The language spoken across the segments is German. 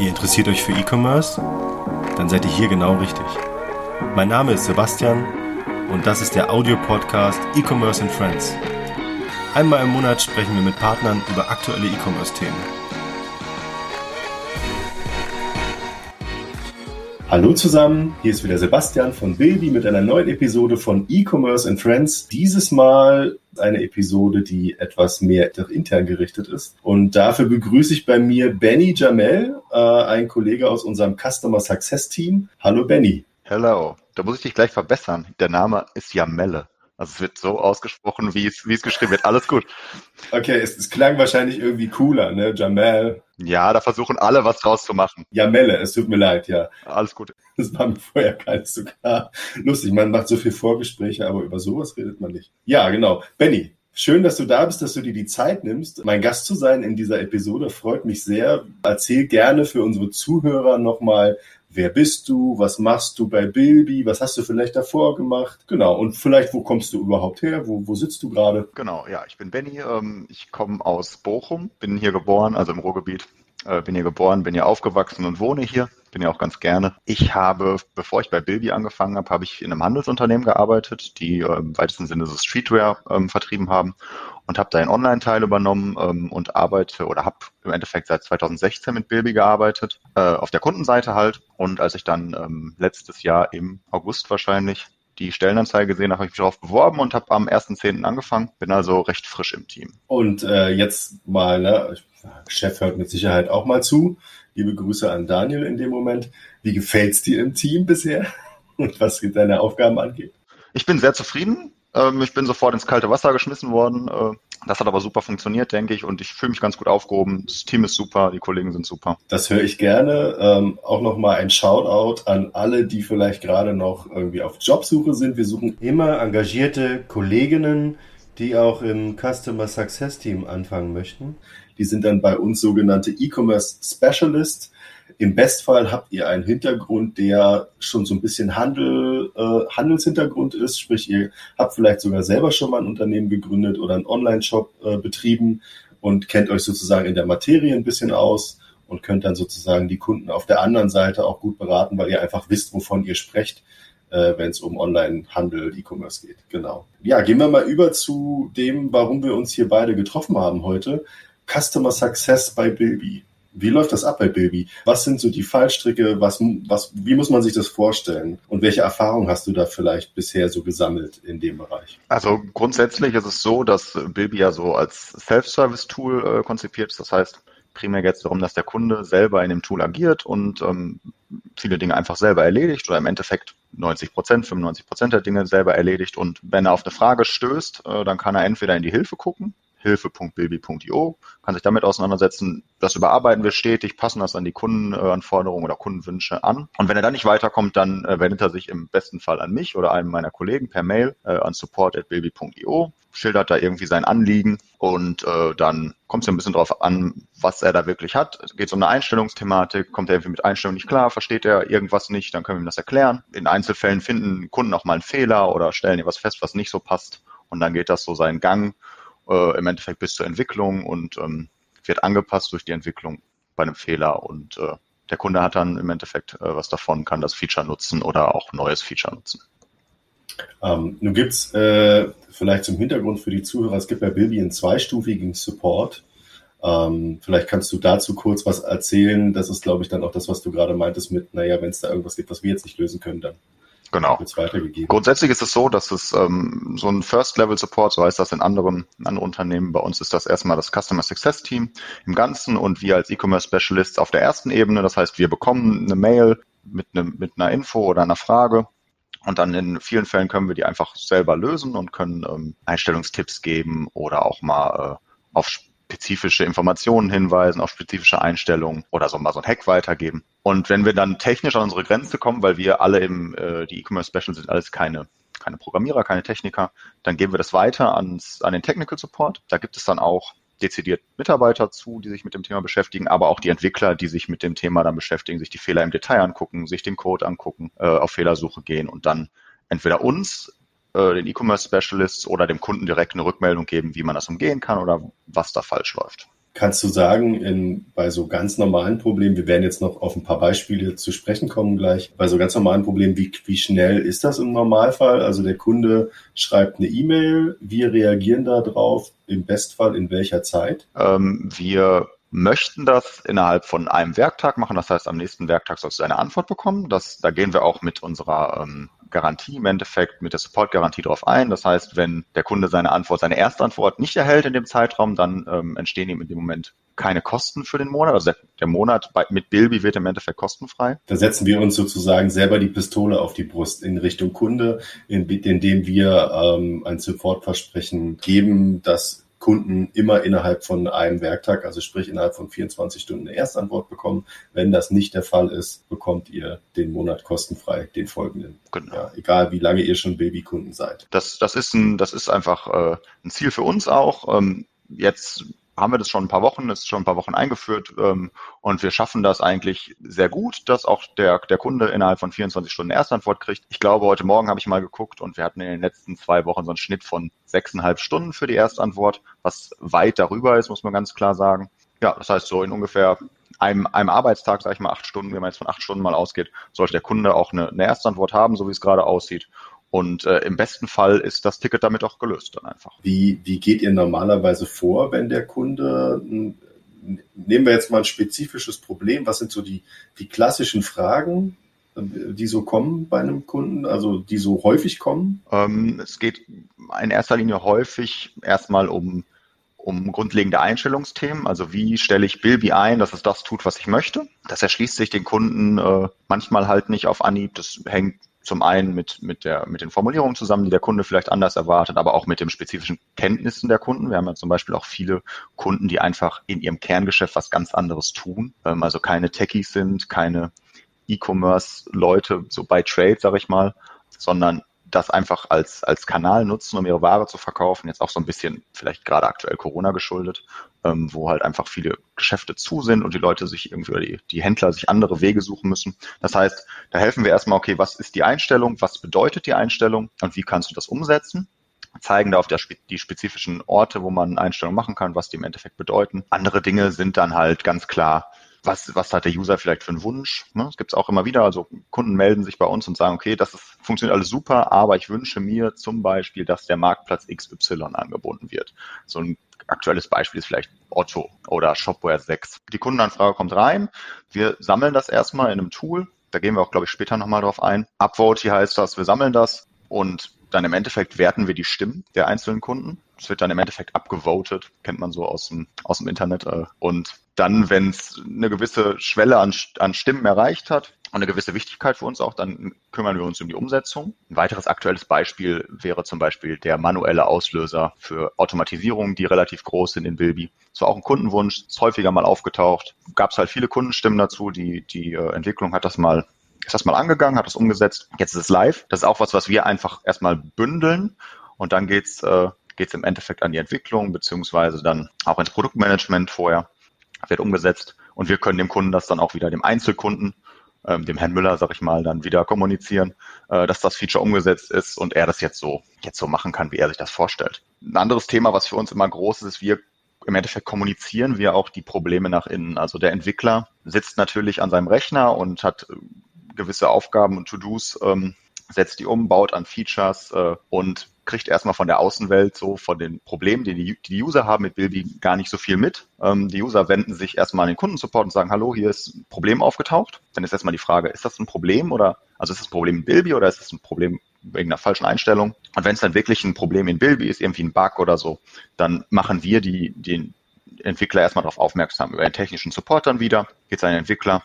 Ihr interessiert euch für E-Commerce? Dann seid ihr hier genau richtig. Mein Name ist Sebastian und das ist der Audio-Podcast E-Commerce and Friends. Einmal im Monat sprechen wir mit Partnern über aktuelle E-Commerce-Themen. Hallo zusammen, hier ist wieder Sebastian von Bilby mit einer neuen Episode von E-Commerce and Friends. Dieses Mal eine Episode, die etwas mehr intern gerichtet ist. Und dafür begrüße ich bei mir Benny Jamel, äh, ein Kollege aus unserem Customer Success Team. Hallo Benny. Hello. Da muss ich dich gleich verbessern. Der Name ist Jamelle. Also es wird so ausgesprochen, wie es, wie es geschrieben wird. Alles gut. Okay, es, es klang wahrscheinlich irgendwie cooler, ne? Jamel. Ja, da versuchen alle was draus zu machen. Jamelle, es tut mir leid, ja. Alles gut. Das war mir vorher gar nicht so klar. Lustig, man macht so viel Vorgespräche, aber über sowas redet man nicht. Ja, genau. Benny, Schön, dass du da bist, dass du dir die Zeit nimmst, mein Gast zu sein in dieser Episode. Freut mich sehr. Erzähl gerne für unsere Zuhörer nochmal, wer bist du, was machst du bei Bilby, was hast du vielleicht davor gemacht, genau, und vielleicht, wo kommst du überhaupt her, wo, wo sitzt du gerade? Genau, ja, ich bin Benny, ähm, ich komme aus Bochum, bin hier geboren, also im Ruhrgebiet, äh, bin hier geboren, bin hier aufgewachsen und wohne hier, bin hier auch ganz gerne. Ich habe, bevor ich bei Bilby angefangen habe, habe ich in einem Handelsunternehmen gearbeitet, die im weitesten Sinne so Streetwear ähm, vertrieben haben und habe da einen Online-Teil übernommen ähm, und arbeite oder habe im Endeffekt seit 2016 mit Bilby gearbeitet, äh, auf der Kundenseite halt. Und als ich dann ähm, letztes Jahr im August wahrscheinlich die Stellenanzeige gesehen, habe ich mich darauf beworben und habe am 1.10. angefangen. Bin also recht frisch im Team. Und äh, jetzt mal, ne, Chef hört mit Sicherheit auch mal zu. Liebe Grüße an Daniel in dem Moment. Wie gefällt's dir im Team bisher? Und was deine Aufgaben angeht? Ich bin sehr zufrieden. Ähm, ich bin sofort ins kalte Wasser geschmissen worden. Äh, das hat aber super funktioniert, denke ich, und ich fühle mich ganz gut aufgehoben. Das Team ist super, die Kollegen sind super. Das höre ich gerne. Ähm, auch nochmal ein Shoutout an alle, die vielleicht gerade noch irgendwie auf Jobsuche sind. Wir suchen immer engagierte Kolleginnen, die auch im Customer Success Team anfangen möchten. Die sind dann bei uns sogenannte E-Commerce Specialist. Im Bestfall habt ihr einen Hintergrund, der schon so ein bisschen Handel, äh, Handelshintergrund ist, sprich ihr habt vielleicht sogar selber schon mal ein Unternehmen gegründet oder einen Online-Shop äh, betrieben und kennt euch sozusagen in der Materie ein bisschen aus und könnt dann sozusagen die Kunden auf der anderen Seite auch gut beraten, weil ihr einfach wisst, wovon ihr sprecht, äh, wenn es um Online-Handel, E-Commerce geht. Genau. Ja, gehen wir mal über zu dem, warum wir uns hier beide getroffen haben heute. Customer Success bei Bilby. Wie läuft das ab bei Bilby? Was sind so die Fallstricke? Was, was, wie muss man sich das vorstellen? Und welche Erfahrungen hast du da vielleicht bisher so gesammelt in dem Bereich? Also grundsätzlich ist es so, dass Bilby ja so als Self-Service-Tool äh, konzipiert ist. Das heißt, primär geht es darum, dass der Kunde selber in dem Tool agiert und ähm, viele Dinge einfach selber erledigt oder im Endeffekt 90 Prozent, 95 Prozent der Dinge selber erledigt. Und wenn er auf eine Frage stößt, äh, dann kann er entweder in die Hilfe gucken hilfe.bilby.io, kann sich damit auseinandersetzen. Das überarbeiten wir stetig, passen das an die Kundenanforderungen oder Kundenwünsche an. Und wenn er dann nicht weiterkommt, dann äh, wendet er sich im besten Fall an mich oder einen meiner Kollegen per Mail äh, an support.bilby.io, schildert da irgendwie sein Anliegen und äh, dann kommt es ja ein bisschen drauf an, was er da wirklich hat. Geht es um eine Einstellungsthematik, kommt er irgendwie mit Einstellungen nicht klar, versteht er irgendwas nicht, dann können wir ihm das erklären. In Einzelfällen finden Kunden auch mal einen Fehler oder stellen etwas fest, was nicht so passt. Und dann geht das so seinen Gang äh, im Endeffekt bis zur Entwicklung und ähm, wird angepasst durch die Entwicklung bei einem Fehler und äh, der Kunde hat dann im Endeffekt äh, was davon, kann das Feature nutzen oder auch neues Feature nutzen. Ähm, nun gibt es äh, vielleicht zum Hintergrund für die Zuhörer, es gibt bei Bilby einen zweistufigen Support. Ähm, vielleicht kannst du dazu kurz was erzählen. Das ist, glaube ich, dann auch das, was du gerade meintest mit, naja, wenn es da irgendwas gibt, was wir jetzt nicht lösen können, dann Genau. Grundsätzlich ist es so, dass es ähm, so ein First-Level-Support, so heißt das in anderen, in anderen Unternehmen, bei uns ist das erstmal das Customer Success Team im Ganzen und wir als E-Commerce Specialists auf der ersten Ebene. Das heißt, wir bekommen eine Mail mit, ne, mit einer Info oder einer Frage und dann in vielen Fällen können wir die einfach selber lösen und können ähm, Einstellungstipps geben oder auch mal äh, auf spezifische Informationen hinweisen, auf spezifische Einstellungen oder so mal so ein Hack weitergeben. Und wenn wir dann technisch an unsere Grenze kommen, weil wir alle im, äh, die E-Commerce Special sind alles keine keine Programmierer, keine Techniker, dann geben wir das weiter ans, an den Technical Support. Da gibt es dann auch dezidiert Mitarbeiter zu, die sich mit dem Thema beschäftigen, aber auch die Entwickler, die sich mit dem Thema dann beschäftigen, sich die Fehler im Detail angucken, sich den Code angucken, äh, auf Fehlersuche gehen und dann entweder uns äh, den E-Commerce Specialists oder dem Kunden direkt eine Rückmeldung geben, wie man das umgehen kann oder was da falsch läuft. Kannst du sagen, in, bei so ganz normalen Problemen, wir werden jetzt noch auf ein paar Beispiele zu sprechen kommen gleich, bei so ganz normalen Problemen, wie, wie schnell ist das im Normalfall? Also der Kunde schreibt eine E-Mail, wir reagieren darauf, im Bestfall in welcher Zeit? Ähm, wir möchten das innerhalb von einem Werktag machen. Das heißt, am nächsten Werktag sollst du eine Antwort bekommen. Das, da gehen wir auch mit unserer ähm, Garantie im Endeffekt, mit der Support-Garantie drauf ein. Das heißt, wenn der Kunde seine Antwort, seine erste Antwort nicht erhält in dem Zeitraum, dann ähm, entstehen ihm in dem Moment keine Kosten für den Monat. Also der, Monat bei, mit Bilby wird im Endeffekt kostenfrei. Da setzen wir uns sozusagen selber die Pistole auf die Brust in Richtung Kunde, in, indem wir ähm, ein Supportversprechen geben, dass Kunden immer innerhalb von einem Werktag, also sprich innerhalb von 24 Stunden eine Erstantwort bekommen. Wenn das nicht der Fall ist, bekommt ihr den Monat kostenfrei, den folgenden. Genau. Ja, egal wie lange ihr schon Babykunden seid. Das, das ist ein, das ist einfach äh, ein Ziel für uns auch. Ähm, jetzt haben wir das schon ein paar Wochen, ist schon ein paar Wochen eingeführt ähm, und wir schaffen das eigentlich sehr gut, dass auch der, der Kunde innerhalb von 24 Stunden Erstantwort kriegt. Ich glaube, heute Morgen habe ich mal geguckt und wir hatten in den letzten zwei Wochen so einen Schnitt von sechseinhalb Stunden für die Erstantwort, was weit darüber ist, muss man ganz klar sagen. Ja, das heißt so in ungefähr einem, einem Arbeitstag, sage ich mal, acht Stunden, wenn man jetzt von acht Stunden mal ausgeht, sollte der Kunde auch eine, eine Erstantwort haben, so wie es gerade aussieht. Und äh, im besten Fall ist das Ticket damit auch gelöst dann einfach. Wie, wie geht ihr normalerweise vor, wenn der Kunde, nehmen wir jetzt mal ein spezifisches Problem, was sind so die, die klassischen Fragen, die so kommen bei einem Kunden, also die so häufig kommen? Ähm, es geht in erster Linie häufig erstmal um um grundlegende Einstellungsthemen. Also wie stelle ich Bilby ein, dass es das tut, was ich möchte. Das erschließt sich den Kunden äh, manchmal halt nicht auf Anhieb. Das hängt zum einen mit, mit, der, mit den Formulierungen zusammen, die der Kunde vielleicht anders erwartet, aber auch mit den spezifischen Kenntnissen der Kunden. Wir haben ja zum Beispiel auch viele Kunden, die einfach in ihrem Kerngeschäft was ganz anderes tun, ähm, also keine Techies sind, keine E-Commerce-Leute, so bei Trade, sage ich mal, sondern das einfach als, als Kanal nutzen, um ihre Ware zu verkaufen. Jetzt auch so ein bisschen vielleicht gerade aktuell Corona geschuldet, ähm, wo halt einfach viele Geschäfte zu sind und die Leute sich irgendwie, die, die Händler sich andere Wege suchen müssen. Das heißt, da helfen wir erstmal, okay, was ist die Einstellung, was bedeutet die Einstellung und wie kannst du das umsetzen? zeigen da auf der, die spezifischen Orte, wo man Einstellungen machen kann, was die im Endeffekt bedeuten. Andere Dinge sind dann halt ganz klar was, was hat der User vielleicht für einen Wunsch. Ne? Das gibt es auch immer wieder. Also Kunden melden sich bei uns und sagen, okay, das ist, funktioniert alles super, aber ich wünsche mir zum Beispiel, dass der Marktplatz XY angeboten wird. So ein aktuelles Beispiel ist vielleicht Otto oder Shopware 6. Die Kundenanfrage kommt rein. Wir sammeln das erstmal in einem Tool. Da gehen wir auch, glaube ich, später nochmal drauf ein. Upvote heißt das, wir sammeln das und dann im Endeffekt werten wir die Stimmen der einzelnen Kunden. Es wird dann im Endeffekt abgevotet, kennt man so aus dem, aus dem Internet. Äh, und dann, wenn es eine gewisse Schwelle an, an Stimmen erreicht hat und eine gewisse Wichtigkeit für uns auch, dann kümmern wir uns um die Umsetzung. Ein weiteres aktuelles Beispiel wäre zum Beispiel der manuelle Auslöser für Automatisierungen, die relativ groß sind in Bilby. Das war auch ein Kundenwunsch, ist häufiger mal aufgetaucht. Gab es halt viele Kundenstimmen dazu. Die, die äh, Entwicklung hat das mal ist das mal angegangen, hat das umgesetzt. Jetzt ist es live. Das ist auch was, was wir einfach erstmal bündeln und dann geht's äh, im Endeffekt an die Entwicklung beziehungsweise dann auch ins Produktmanagement vorher wird umgesetzt und wir können dem Kunden das dann auch wieder dem Einzelkunden, ähm, dem Herrn Müller, sag ich mal, dann wieder kommunizieren, äh, dass das Feature umgesetzt ist und er das jetzt so jetzt so machen kann, wie er sich das vorstellt. Ein anderes Thema, was für uns immer groß ist, ist, wir im Endeffekt kommunizieren wir auch die Probleme nach innen. Also der Entwickler sitzt natürlich an seinem Rechner und hat äh, gewisse Aufgaben und To-Dos, ähm, setzt die um, baut an Features äh, und kriegt erstmal von der Außenwelt so von den Problemen, die die, User haben mit Bilby, gar nicht so viel mit. Ähm, die User wenden sich erstmal an den Kundensupport und sagen, hallo, hier ist ein Problem aufgetaucht. Dann ist erstmal die Frage, ist das ein Problem oder, also ist das ein Problem in Bilby oder ist das ein Problem wegen einer falschen Einstellung? Und wenn es dann wirklich ein Problem in Bilby ist, irgendwie ein Bug oder so, dann machen wir die, den Entwickler erstmal darauf aufmerksam über den technischen Support dann wieder, geht es an den Entwickler,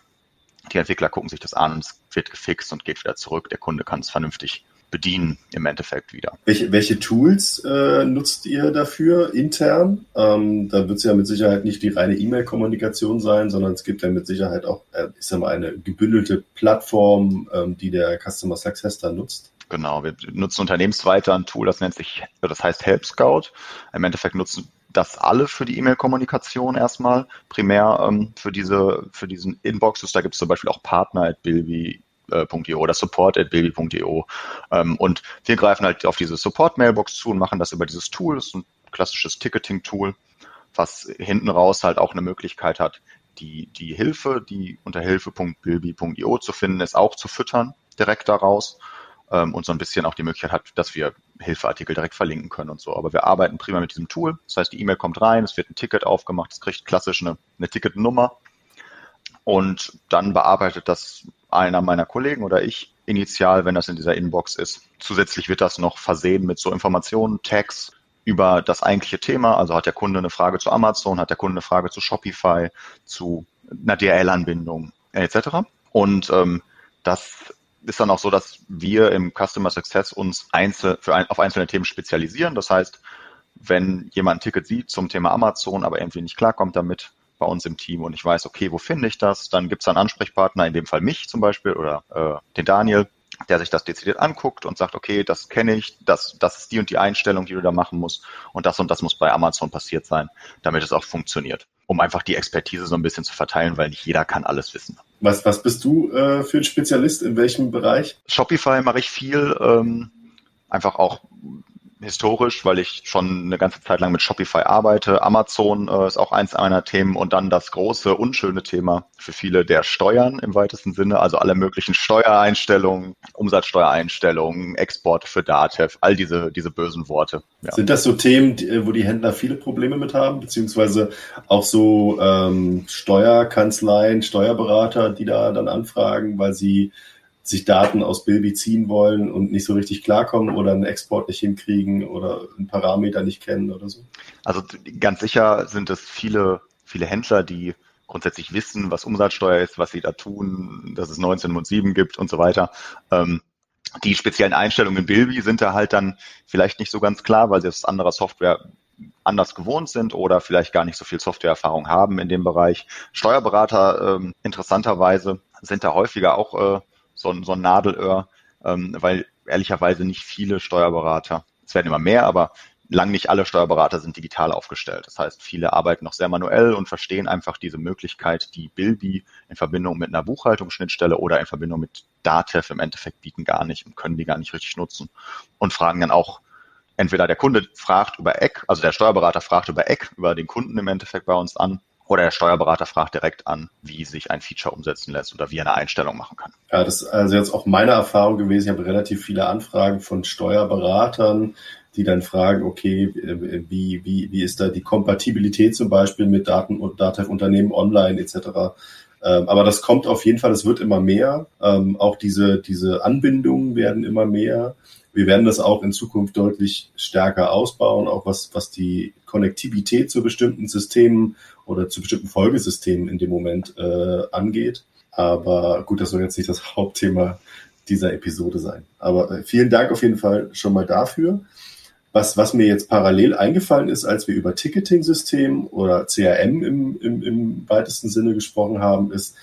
die Entwickler gucken sich das an und es wird gefixt und geht wieder zurück. Der Kunde kann es vernünftig bedienen im Endeffekt wieder. Welche, welche Tools äh, nutzt ihr dafür intern? Ähm, da wird es ja mit Sicherheit nicht die reine E-Mail-Kommunikation sein, sondern es gibt ja mit Sicherheit auch, äh, ich sag mal, eine gebündelte Plattform, ähm, die der Customer Success dann nutzt. Genau, wir nutzen unternehmensweiter ein Tool, das nennt sich, das heißt Help Scout. Im Endeffekt nutzen das alle für die E-Mail-Kommunikation erstmal, primär ähm, für diese, für diesen Inboxes. Da gibt es zum Beispiel auch Partner at Bilby, Support.io oder support.baby.io. Ähm, und wir greifen halt auf diese Support-Mailbox zu und machen das über dieses Tool. Das ist ein klassisches Ticketing-Tool was hinten raus halt auch eine Möglichkeit hat, die, die Hilfe, die unter hilfe.bilby.io zu finden ist, auch zu füttern direkt daraus ähm, und so ein bisschen auch die Möglichkeit hat, dass wir Hilfeartikel direkt verlinken können und so. Aber wir arbeiten prima mit diesem Tool. Das heißt, die E-Mail kommt rein, es wird ein Ticket aufgemacht, es kriegt klassisch eine, eine Ticketnummer und dann bearbeitet das einer meiner Kollegen oder ich initial, wenn das in dieser Inbox ist. Zusätzlich wird das noch versehen mit so Informationen, Tags über das eigentliche Thema. Also hat der Kunde eine Frage zu Amazon, hat der Kunde eine Frage zu Shopify, zu einer DRL-Anbindung etc. Und ähm, das ist dann auch so, dass wir im Customer Success uns einzel für ein, auf einzelne Themen spezialisieren. Das heißt, wenn jemand ein Ticket sieht zum Thema Amazon, aber irgendwie nicht klarkommt damit bei uns im Team und ich weiß, okay, wo finde ich das, dann gibt es einen Ansprechpartner, in dem Fall mich zum Beispiel oder äh, den Daniel, der sich das dezidiert anguckt und sagt, okay, das kenne ich, das, das ist die und die Einstellung, die du da machen musst und das und das muss bei Amazon passiert sein, damit es auch funktioniert. Um einfach die Expertise so ein bisschen zu verteilen, weil nicht jeder kann alles wissen. Was, was bist du äh, für ein Spezialist in welchem Bereich? Shopify mache ich viel, ähm, einfach auch historisch, weil ich schon eine ganze Zeit lang mit Shopify arbeite. Amazon äh, ist auch eins meiner Themen und dann das große, unschöne Thema für viele der Steuern im weitesten Sinne, also alle möglichen Steuereinstellungen, Umsatzsteuereinstellungen, Exporte für Datev, all diese, diese bösen Worte. Ja. Sind das so Themen, wo die Händler viele Probleme mit haben, beziehungsweise auch so ähm, Steuerkanzleien, Steuerberater, die da dann anfragen, weil sie sich Daten aus Bilby ziehen wollen und nicht so richtig klarkommen oder einen Export nicht hinkriegen oder einen Parameter nicht kennen oder so? Also ganz sicher sind es viele, viele Händler, die grundsätzlich wissen, was Umsatzsteuer ist, was sie da tun, dass es 1907 gibt und so weiter. Ähm, die speziellen Einstellungen in Bilby sind da halt dann vielleicht nicht so ganz klar, weil sie aus anderer Software anders gewohnt sind oder vielleicht gar nicht so viel Softwareerfahrung haben in dem Bereich. Steuerberater ähm, interessanterweise sind da häufiger auch äh, so ein, so ein Nadelöhr, ähm, weil ehrlicherweise nicht viele Steuerberater, es werden immer mehr, aber lang nicht alle Steuerberater sind digital aufgestellt. Das heißt, viele arbeiten noch sehr manuell und verstehen einfach diese Möglichkeit, die Bilby in Verbindung mit einer Buchhaltungsschnittstelle oder in Verbindung mit Datev im Endeffekt bieten gar nicht und können die gar nicht richtig nutzen und fragen dann auch entweder der Kunde fragt über Eck, also der Steuerberater fragt über Eck, über den Kunden im Endeffekt bei uns an oder der Steuerberater fragt direkt an, wie sich ein Feature umsetzen lässt oder wie er eine Einstellung machen kann. Ja, das ist also jetzt auch meine Erfahrung gewesen. Ich habe relativ viele Anfragen von Steuerberatern, die dann fragen, okay, wie, wie, wie ist da die Kompatibilität zum Beispiel mit Daten und Datev-Unternehmen online etc. Ähm, aber das kommt auf jeden Fall, es wird immer mehr. Ähm, auch diese, diese Anbindungen werden immer mehr. Wir werden das auch in Zukunft deutlich stärker ausbauen, auch was, was die Konnektivität zu bestimmten Systemen oder zu bestimmten Folgesystemen in dem Moment äh, angeht. Aber gut, das soll jetzt nicht das Hauptthema dieser Episode sein. Aber äh, vielen Dank auf jeden Fall schon mal dafür. Was, was mir jetzt parallel eingefallen ist, als wir über Ticketing-System oder CRM im, im, im weitesten Sinne gesprochen haben, ist,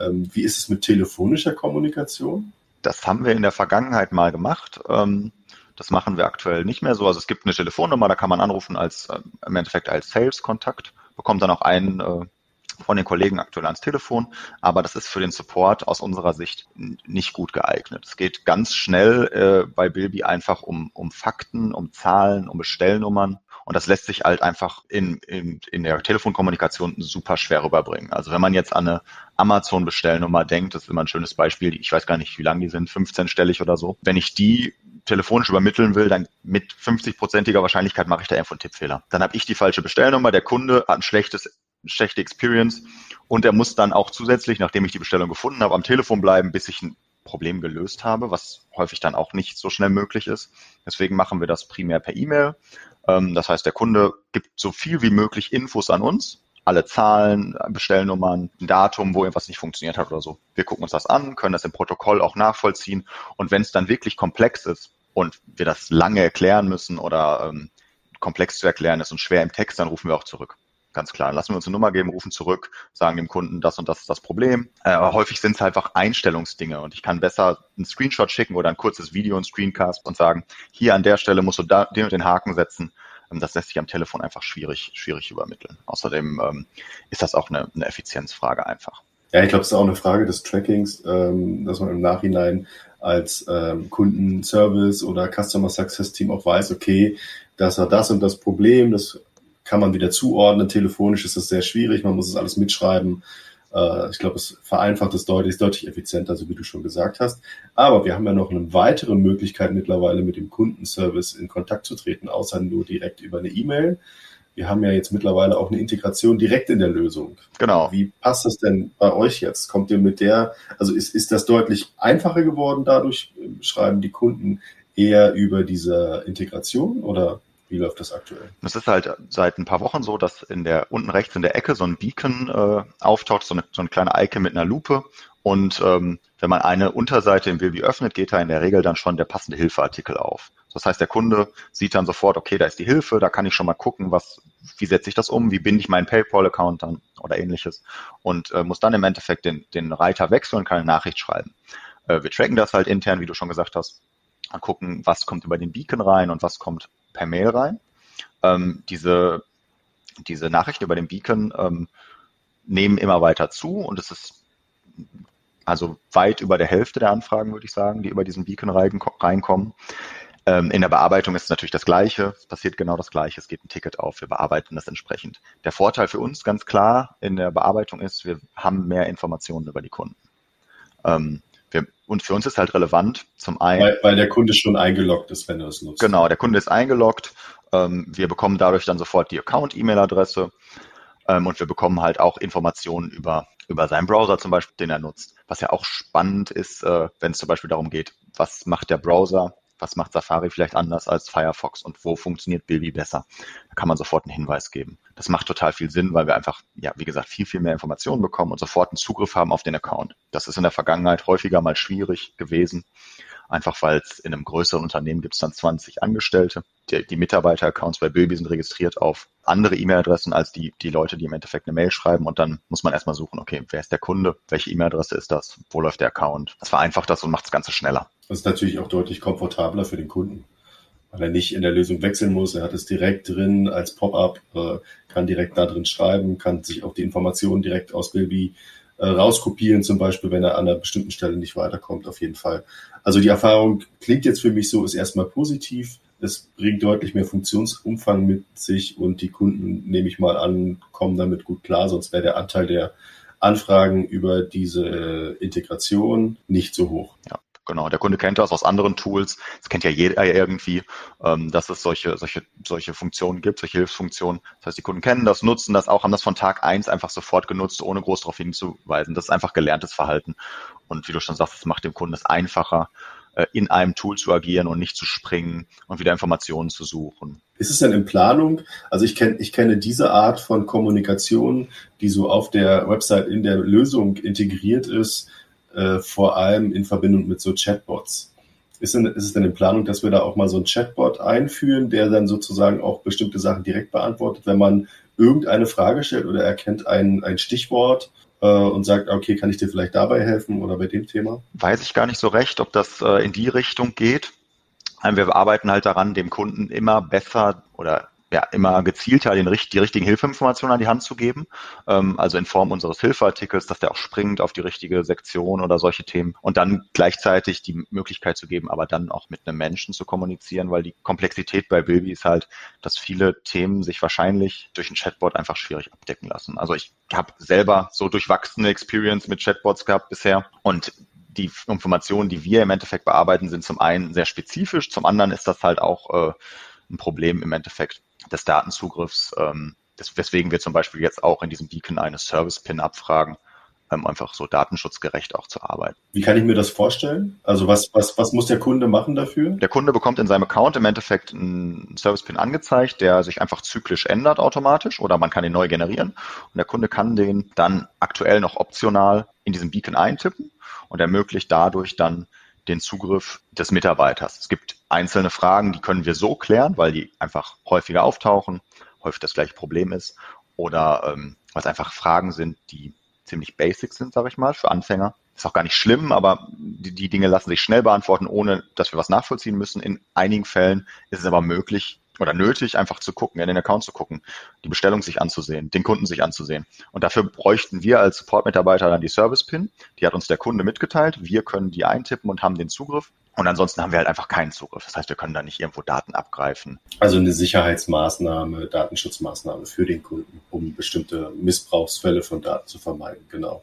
ähm, wie ist es mit telefonischer Kommunikation? Das haben wir in der Vergangenheit mal gemacht. Ähm, das machen wir aktuell nicht mehr so. Also es gibt eine Telefonnummer, da kann man anrufen als äh, im Endeffekt als Sales-Kontakt, bekommt dann auch einen äh, von den Kollegen aktuell ans Telefon, aber das ist für den Support aus unserer Sicht nicht gut geeignet. Es geht ganz schnell äh, bei Bilby einfach um, um Fakten, um Zahlen, um Bestellnummern und das lässt sich halt einfach in, in, in der Telefonkommunikation super schwer rüberbringen. Also wenn man jetzt an eine Amazon-Bestellnummer denkt, das ist immer ein schönes Beispiel, ich weiß gar nicht, wie lang die sind, 15-stellig oder so. Wenn ich die telefonisch übermitteln will, dann mit 50-prozentiger Wahrscheinlichkeit mache ich da irgendwo einen Tippfehler. Dann habe ich die falsche Bestellnummer, der Kunde hat ein schlechtes, schlechte Experience und er muss dann auch zusätzlich, nachdem ich die Bestellung gefunden habe, am Telefon bleiben, bis ich ein Problem gelöst habe, was häufig dann auch nicht so schnell möglich ist. Deswegen machen wir das primär per E-Mail. Ähm, das heißt, der Kunde gibt so viel wie möglich Infos an uns, alle Zahlen, Bestellnummern, ein Datum, wo irgendwas nicht funktioniert hat oder so. Wir gucken uns das an, können das im Protokoll auch nachvollziehen. Und wenn es dann wirklich komplex ist und wir das lange erklären müssen oder ähm, komplex zu erklären ist und schwer im Text, dann rufen wir auch zurück. Ganz klar. Lassen wir uns eine Nummer geben, rufen zurück, sagen dem Kunden, das und das ist das Problem. Äh, aber häufig sind es einfach Einstellungsdinge und ich kann besser einen Screenshot schicken oder ein kurzes Video, ein Screencast und sagen, hier an der Stelle musst du da, den und den Haken setzen. Ähm, das lässt sich am Telefon einfach schwierig, schwierig übermitteln. Außerdem ähm, ist das auch eine, eine Effizienzfrage einfach. Ja, ich glaube, es ist auch eine Frage des Trackings, ähm, dass man im Nachhinein als ähm, Kundenservice oder Customer Success Team auch weiß, okay, das hat das und das Problem, das kann man wieder zuordnen. Telefonisch ist es sehr schwierig, man muss es alles mitschreiben. Äh, ich glaube, es vereinfacht es deutlich, ist deutlich effizienter, so wie du schon gesagt hast. Aber wir haben ja noch eine weitere Möglichkeit mittlerweile mit dem Kundenservice in Kontakt zu treten, außer nur direkt über eine E-Mail. Wir haben ja jetzt mittlerweile auch eine Integration direkt in der Lösung. Genau. Wie passt das denn bei euch jetzt? Kommt ihr mit der, also ist, ist das deutlich einfacher geworden dadurch? Schreiben die Kunden eher über diese Integration oder wie läuft das aktuell? Es ist halt seit ein paar Wochen so, dass in der unten rechts in der Ecke so ein Beacon äh, auftaucht, so eine, so eine kleine Icon mit einer Lupe. Und ähm, wenn man eine Unterseite im Wilby öffnet, geht da in der Regel dann schon der passende Hilfeartikel auf. Das heißt, der Kunde sieht dann sofort, okay, da ist die Hilfe, da kann ich schon mal gucken, was, wie setze ich das um, wie binde ich meinen PayPal-Account dann oder ähnliches und äh, muss dann im Endeffekt den, den Reiter wechseln und kann eine Nachricht schreiben. Äh, wir tracken das halt intern, wie du schon gesagt hast, gucken, was kommt über den Beacon rein und was kommt per Mail rein. Ähm, diese, diese Nachrichten über den Beacon ähm, nehmen immer weiter zu und es ist also weit über der Hälfte der Anfragen, würde ich sagen, die über diesen Beacon reinkommen. Ähm, in der Bearbeitung ist es natürlich das Gleiche, es passiert genau das Gleiche, es geht ein Ticket auf, wir bearbeiten das entsprechend. Der Vorteil für uns ganz klar in der Bearbeitung ist, wir haben mehr Informationen über die Kunden. Ähm, wir, und für uns ist halt relevant, zum einen. Weil, weil der Kunde schon eingeloggt ist, wenn er es nutzt. Genau, der Kunde ist eingeloggt. Ähm, wir bekommen dadurch dann sofort die Account-E-Mail-Adresse ähm, und wir bekommen halt auch Informationen über, über seinen Browser zum Beispiel, den er nutzt. Was ja auch spannend ist, äh, wenn es zum Beispiel darum geht, was macht der Browser was macht Safari vielleicht anders als Firefox und wo funktioniert Bilby besser. Da kann man sofort einen Hinweis geben. Das macht total viel Sinn, weil wir einfach, ja, wie gesagt, viel, viel mehr Informationen bekommen und sofort einen Zugriff haben auf den Account. Das ist in der Vergangenheit häufiger mal schwierig gewesen einfach weil es in einem größeren Unternehmen gibt es dann 20 Angestellte. Die, die Mitarbeiter-Accounts bei Bilby sind registriert auf andere E-Mail-Adressen als die, die Leute, die im Endeffekt eine Mail schreiben und dann muss man erstmal suchen, okay, wer ist der Kunde, welche E-Mail-Adresse ist das, wo läuft der Account. Das vereinfacht das und macht das Ganze schneller. Das ist natürlich auch deutlich komfortabler für den Kunden weil er nicht in der Lösung wechseln muss. Er hat es direkt drin als Pop-up, äh, kann direkt da drin schreiben, kann sich auch die Informationen direkt aus Bilby äh, rauskopieren, zum Beispiel, wenn er an einer bestimmten Stelle nicht weiterkommt, auf jeden Fall. Also die Erfahrung klingt jetzt für mich so, ist erstmal positiv. Es bringt deutlich mehr Funktionsumfang mit sich und die Kunden, nehme ich mal an, kommen damit gut klar, sonst wäre der Anteil der Anfragen über diese äh, Integration nicht so hoch. Ja. Genau, der Kunde kennt das aus anderen Tools. Das kennt ja jeder irgendwie, ähm, dass es solche, solche, solche Funktionen gibt, solche Hilfsfunktionen. Das heißt, die Kunden kennen das, nutzen das auch, haben das von Tag eins einfach sofort genutzt, ohne groß darauf hinzuweisen. Das ist einfach gelerntes Verhalten. Und wie du schon sagst, es macht dem Kunden es einfacher, äh, in einem Tool zu agieren und nicht zu springen und wieder Informationen zu suchen. Ist es denn in Planung? Also ich kenne ich kenne diese Art von Kommunikation, die so auf der Website in der Lösung integriert ist, äh, vor allem in Verbindung mit so Chatbots. Ist, denn, ist es denn in Planung, dass wir da auch mal so einen Chatbot einführen, der dann sozusagen auch bestimmte Sachen direkt beantwortet, wenn man irgendeine Frage stellt oder erkennt ein, ein Stichwort äh, und sagt, okay, kann ich dir vielleicht dabei helfen oder bei dem Thema? Weiß ich gar nicht so recht, ob das äh, in die Richtung geht. Wir arbeiten halt daran, dem Kunden immer besser oder ja, immer gezielter den, die richtigen Hilfeinformationen an die Hand zu geben. Ähm, also in Form unseres Hilfeartikels, dass der auch springt auf die richtige Sektion oder solche Themen. Und dann gleichzeitig die Möglichkeit zu geben, aber dann auch mit einem Menschen zu kommunizieren, weil die Komplexität bei Bilby ist halt, dass viele Themen sich wahrscheinlich durch ein Chatbot einfach schwierig abdecken lassen. Also ich habe selber so durchwachsene Experience mit Chatbots gehabt bisher und die Informationen, die wir im Endeffekt bearbeiten, sind zum einen sehr spezifisch, zum anderen ist das halt auch äh, ein Problem im Endeffekt des Datenzugriffs, ähm, das, weswegen wir zum Beispiel jetzt auch in diesem Beacon eine Service-Pin abfragen, ähm, einfach so datenschutzgerecht auch zu arbeiten. Wie kann ich mir das vorstellen? Also was, was, was muss der Kunde machen dafür? Der Kunde bekommt in seinem Account im Endeffekt einen Service-Pin angezeigt, der sich einfach zyklisch ändert automatisch oder man kann ihn neu generieren und der Kunde kann den dann aktuell noch optional in diesem Beacon eintippen und ermöglicht dadurch dann den Zugriff des Mitarbeiters. Es gibt einzelne Fragen, die können wir so klären, weil die einfach häufiger auftauchen, häufig das gleiche Problem ist oder ähm, was einfach Fragen sind, die ziemlich basic sind, sage ich mal, für Anfänger. Ist auch gar nicht schlimm, aber die, die Dinge lassen sich schnell beantworten, ohne dass wir was nachvollziehen müssen. In einigen Fällen ist es aber möglich, oder nötig, einfach zu gucken, in den Account zu gucken, die Bestellung sich anzusehen, den Kunden sich anzusehen. Und dafür bräuchten wir als Support-Mitarbeiter dann die Service-Pin. Die hat uns der Kunde mitgeteilt. Wir können die eintippen und haben den Zugriff. Und ansonsten haben wir halt einfach keinen Zugriff. Das heißt, wir können da nicht irgendwo Daten abgreifen. Also eine Sicherheitsmaßnahme, Datenschutzmaßnahme für den Kunden, um bestimmte Missbrauchsfälle von Daten zu vermeiden. Genau.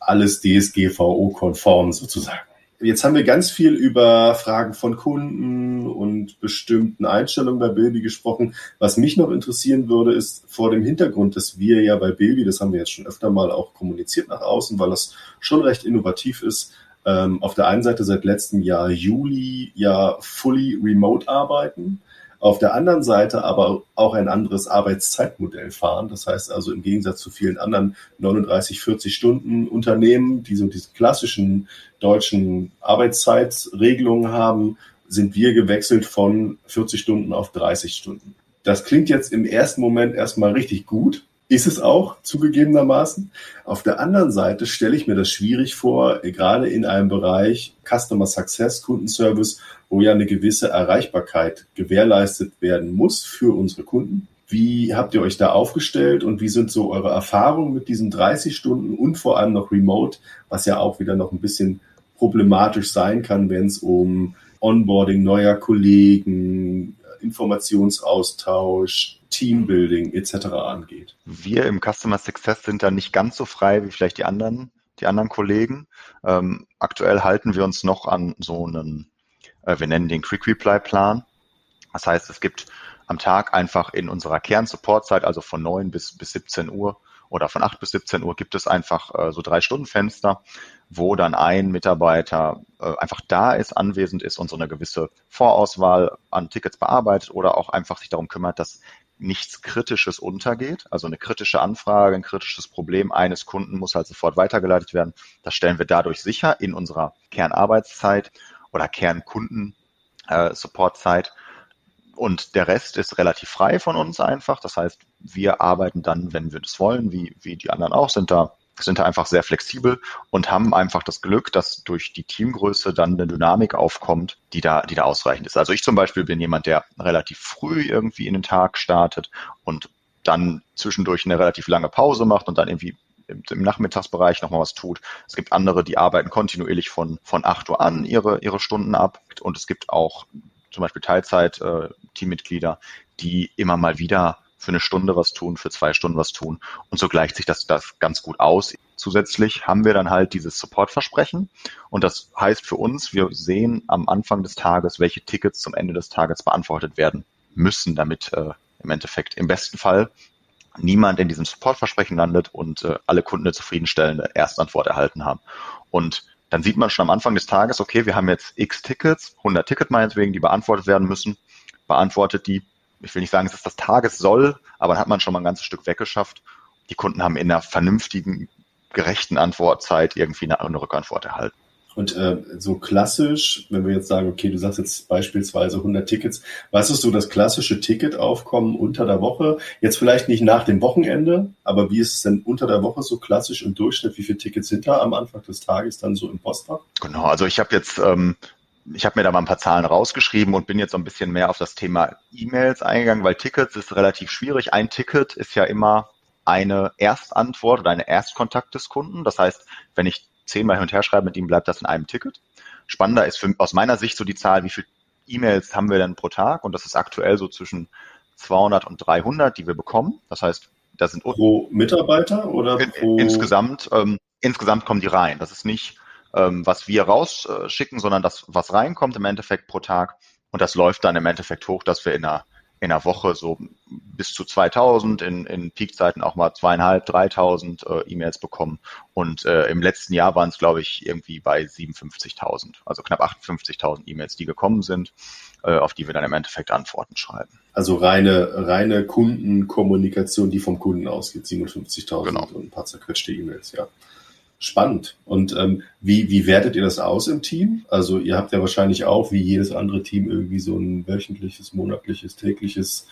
Alles DSGVO-konform sozusagen. Jetzt haben wir ganz viel über Fragen von Kunden und bestimmten Einstellungen bei Bilby gesprochen. Was mich noch interessieren würde, ist vor dem Hintergrund, dass wir ja bei Bilby, das haben wir jetzt schon öfter mal auch kommuniziert nach außen, weil das schon recht innovativ ist, ähm, auf der einen Seite seit letztem Jahr Juli ja fully remote arbeiten, auf der anderen Seite aber auch ein anderes Arbeitszeitmodell fahren. Das heißt also im Gegensatz zu vielen anderen 39, 40 Stunden Unternehmen, die so diese klassischen deutschen Arbeitszeitregelungen haben, sind wir gewechselt von 40 Stunden auf 30 Stunden. Das klingt jetzt im ersten Moment erstmal richtig gut, ist es auch, zugegebenermaßen. Auf der anderen Seite stelle ich mir das schwierig vor, gerade in einem Bereich Customer Success, Kundenservice, wo ja eine gewisse Erreichbarkeit gewährleistet werden muss für unsere Kunden. Wie habt ihr euch da aufgestellt und wie sind so eure Erfahrungen mit diesen 30 Stunden und vor allem noch Remote, was ja auch wieder noch ein bisschen problematisch sein kann, wenn es um Onboarding neuer Kollegen, Informationsaustausch, Teambuilding etc. angeht. Wir im Customer Success sind da nicht ganz so frei wie vielleicht die anderen, die anderen Kollegen. Ähm, aktuell halten wir uns noch an so einen, äh, wir nennen den Quick Reply Plan. Das heißt, es gibt am Tag einfach in unserer Kern-Support-Zeit, also von 9 bis, bis 17 Uhr oder von 8 bis 17 Uhr, gibt es einfach äh, so drei Stunden Fenster, wo dann ein Mitarbeiter äh, einfach da ist, anwesend ist und so eine gewisse Vorauswahl an Tickets bearbeitet oder auch einfach sich darum kümmert, dass nichts Kritisches untergeht. Also eine kritische Anfrage, ein kritisches Problem eines Kunden muss halt sofort weitergeleitet werden. Das stellen wir dadurch sicher in unserer Kernarbeitszeit oder Kernkunden-Supportzeit. Äh, und der Rest ist relativ frei von uns einfach. Das heißt, wir arbeiten dann, wenn wir das wollen, wie, wie die anderen auch, sind da sind da einfach sehr flexibel und haben einfach das Glück, dass durch die Teamgröße dann eine Dynamik aufkommt, die da, die da ausreichend ist. Also ich zum Beispiel bin jemand, der relativ früh irgendwie in den Tag startet und dann zwischendurch eine relativ lange Pause macht und dann irgendwie im, Nachmittagsbereich nochmal was tut. Es gibt andere, die arbeiten kontinuierlich von, von 8 Uhr an ihre, ihre Stunden ab. Und es gibt auch zum Beispiel Teilzeit-Teammitglieder, äh, die immer mal wieder für eine Stunde was tun, für zwei Stunden was tun. Und so gleicht sich das, das ganz gut aus. Zusätzlich haben wir dann halt dieses Supportversprechen. Und das heißt für uns, wir sehen am Anfang des Tages, welche Tickets zum Ende des Tages beantwortet werden müssen, damit äh, im Endeffekt im besten Fall niemand in diesem Supportversprechen landet und äh, alle Kunden eine zufriedenstellende Erstantwort erhalten haben. Und dann sieht man schon am Anfang des Tages, okay, wir haben jetzt x Tickets, 100 Ticket meinetwegen, die beantwortet werden müssen, beantwortet die ich will nicht sagen, es ist das Tagessoll, aber dann hat man schon mal ein ganzes Stück weggeschafft. Die Kunden haben in einer vernünftigen, gerechten Antwortzeit irgendwie eine, eine Rückantwort erhalten. Und äh, so klassisch, wenn wir jetzt sagen, okay, du sagst jetzt beispielsweise 100 Tickets, was ist so das klassische Ticketaufkommen unter der Woche? Jetzt vielleicht nicht nach dem Wochenende, aber wie ist es denn unter der Woche so klassisch im Durchschnitt? Wie viele Tickets sind da am Anfang des Tages dann so im Postfach? Genau, also ich habe jetzt ähm, ich habe mir da mal ein paar Zahlen rausgeschrieben und bin jetzt so ein bisschen mehr auf das Thema E-Mails eingegangen, weil Tickets ist relativ schwierig. Ein Ticket ist ja immer eine Erstantwort oder eine Erstkontakt des Kunden. Das heißt, wenn ich zehnmal hin und her schreibe mit ihm, bleibt das in einem Ticket. Spannender ist für, aus meiner Sicht so die Zahl, wie viele E-Mails haben wir denn pro Tag? Und das ist aktuell so zwischen 200 und 300, die wir bekommen. Das heißt, da sind pro Mitarbeiter oder pro insgesamt ähm, insgesamt kommen die rein. Das ist nicht ähm, was wir rausschicken, sondern das, was reinkommt im Endeffekt pro Tag. Und das läuft dann im Endeffekt hoch, dass wir in einer, in einer Woche so bis zu 2000, in, in Peakzeiten auch mal zweieinhalb, 3000 äh, E-Mails bekommen. Und äh, im letzten Jahr waren es, glaube ich, irgendwie bei 57.000, also knapp 58.000 E-Mails, die gekommen sind, äh, auf die wir dann im Endeffekt Antworten schreiben. Also reine, reine Kundenkommunikation, die vom Kunden ausgeht, 57.000 genau. und ein paar zerquetschte E-Mails, ja spannend. Und ähm, wie, wie wertet ihr das aus im Team? Also ihr habt ja wahrscheinlich auch, wie jedes andere Team, irgendwie so ein wöchentliches, monatliches, tägliches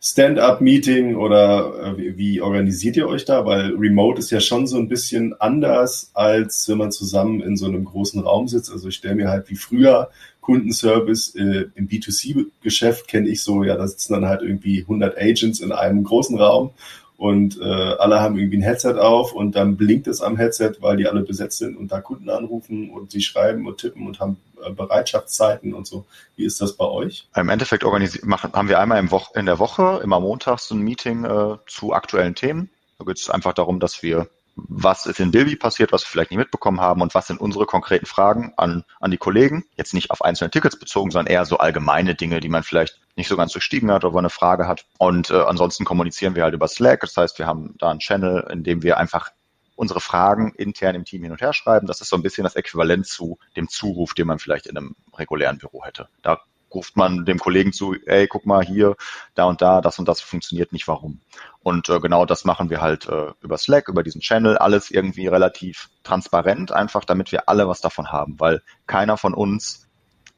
Stand-up-Meeting oder äh, wie, organisiert ihr euch da? Weil Remote ist ja schon so ein bisschen anders, als wenn man zusammen in so einem großen Raum sitzt. Also ich stelle mir halt wie früher Kundenservice äh, im B2C-Geschäft kenne ich so, ja, da sitzen dann halt irgendwie 100 Agents in einem großen Raum und äh, alle haben irgendwie ein Headset auf und dann blinkt es am Headset, weil die alle besetzt sind und da Kunden anrufen und sie schreiben und tippen und haben äh, Bereitschaftszeiten und so. Wie ist das bei euch? Im Endeffekt machen, haben wir einmal im in der Woche, immer montags, so ein Meeting äh, zu aktuellen Themen. Da geht es einfach darum, dass wir was ist in Bilby passiert, was wir vielleicht nicht mitbekommen haben und was sind unsere konkreten Fragen an, an die Kollegen. Jetzt nicht auf einzelne Tickets bezogen, sondern eher so allgemeine Dinge, die man vielleicht nicht so ganz durchstiegen hat oder eine Frage hat. Und äh, ansonsten kommunizieren wir halt über Slack. Das heißt, wir haben da einen Channel, in dem wir einfach unsere Fragen intern im Team hin und her schreiben. Das ist so ein bisschen das Äquivalent zu dem Zuruf, den man vielleicht in einem regulären Büro hätte. Da ruft man dem Kollegen zu, ey, guck mal hier, da und da, das und das funktioniert nicht, warum. Und äh, genau das machen wir halt äh, über Slack, über diesen Channel, alles irgendwie relativ transparent, einfach damit wir alle was davon haben, weil keiner von uns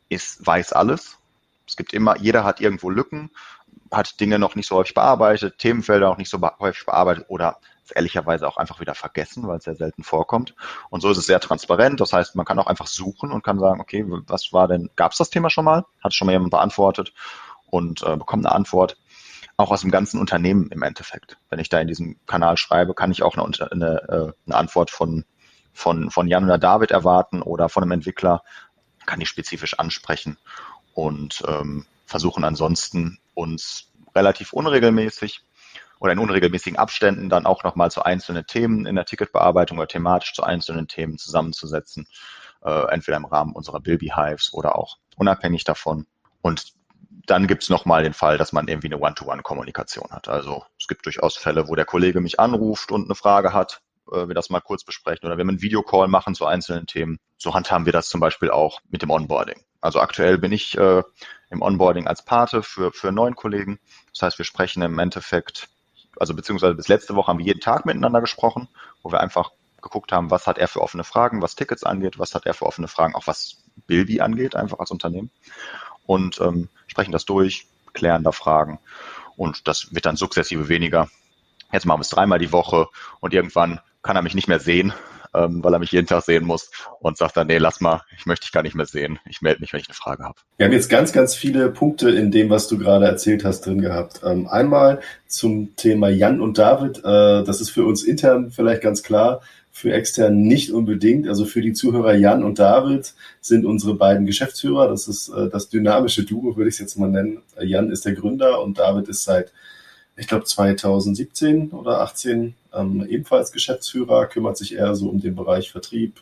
ist, weiß alles. Es gibt immer, jeder hat irgendwo Lücken, hat Dinge noch nicht so häufig bearbeitet, Themenfelder noch nicht so häufig bearbeitet oder ehrlicherweise auch einfach wieder vergessen, weil es sehr selten vorkommt. Und so ist es sehr transparent. Das heißt, man kann auch einfach suchen und kann sagen, okay, was war denn, gab es das Thema schon mal? Hat schon mal jemand beantwortet und äh, bekommt eine Antwort. Auch aus dem ganzen Unternehmen im Endeffekt. Wenn ich da in diesem Kanal schreibe, kann ich auch eine, eine, äh, eine Antwort von, von, von Jan oder David erwarten oder von einem Entwickler, kann ich spezifisch ansprechen und ähm, versuchen ansonsten uns relativ unregelmäßig oder in unregelmäßigen Abständen dann auch nochmal zu einzelnen Themen in der Ticketbearbeitung oder thematisch zu einzelnen Themen zusammenzusetzen, äh, entweder im Rahmen unserer Bilby Hives oder auch unabhängig davon. Und dann gibt es nochmal den Fall, dass man irgendwie eine One-to-One-Kommunikation hat. Also es gibt durchaus Fälle, wo der Kollege mich anruft und eine Frage hat, äh, wir das mal kurz besprechen oder wenn wir einen Videocall machen zu einzelnen Themen. So handhaben wir das zum Beispiel auch mit dem Onboarding. Also aktuell bin ich äh, im Onboarding als Pate für, für neun Kollegen. Das heißt, wir sprechen im Endeffekt also beziehungsweise bis letzte Woche haben wir jeden Tag miteinander gesprochen, wo wir einfach geguckt haben, was hat er für offene Fragen, was Tickets angeht, was hat er für offene Fragen, auch was Bilby angeht, einfach als Unternehmen. Und ähm, sprechen das durch, klären da Fragen. Und das wird dann sukzessive weniger. Jetzt machen wir es dreimal die Woche und irgendwann kann er mich nicht mehr sehen, ähm, weil er mich jeden Tag sehen muss und sagt dann, nee, lass mal, ich möchte dich gar nicht mehr sehen. Ich melde mich, wenn ich eine Frage habe. Wir haben jetzt ganz, ganz viele Punkte in dem, was du gerade erzählt hast, drin gehabt. Ähm, einmal zum Thema Jan und David. Äh, das ist für uns intern vielleicht ganz klar für extern nicht unbedingt. Also für die Zuhörer Jan und David sind unsere beiden Geschäftsführer. Das ist äh, das dynamische Duo, würde ich es jetzt mal nennen. Jan ist der Gründer und David ist seit, ich glaube, 2017 oder 18 ähm, ebenfalls Geschäftsführer, kümmert sich eher so um den Bereich Vertrieb,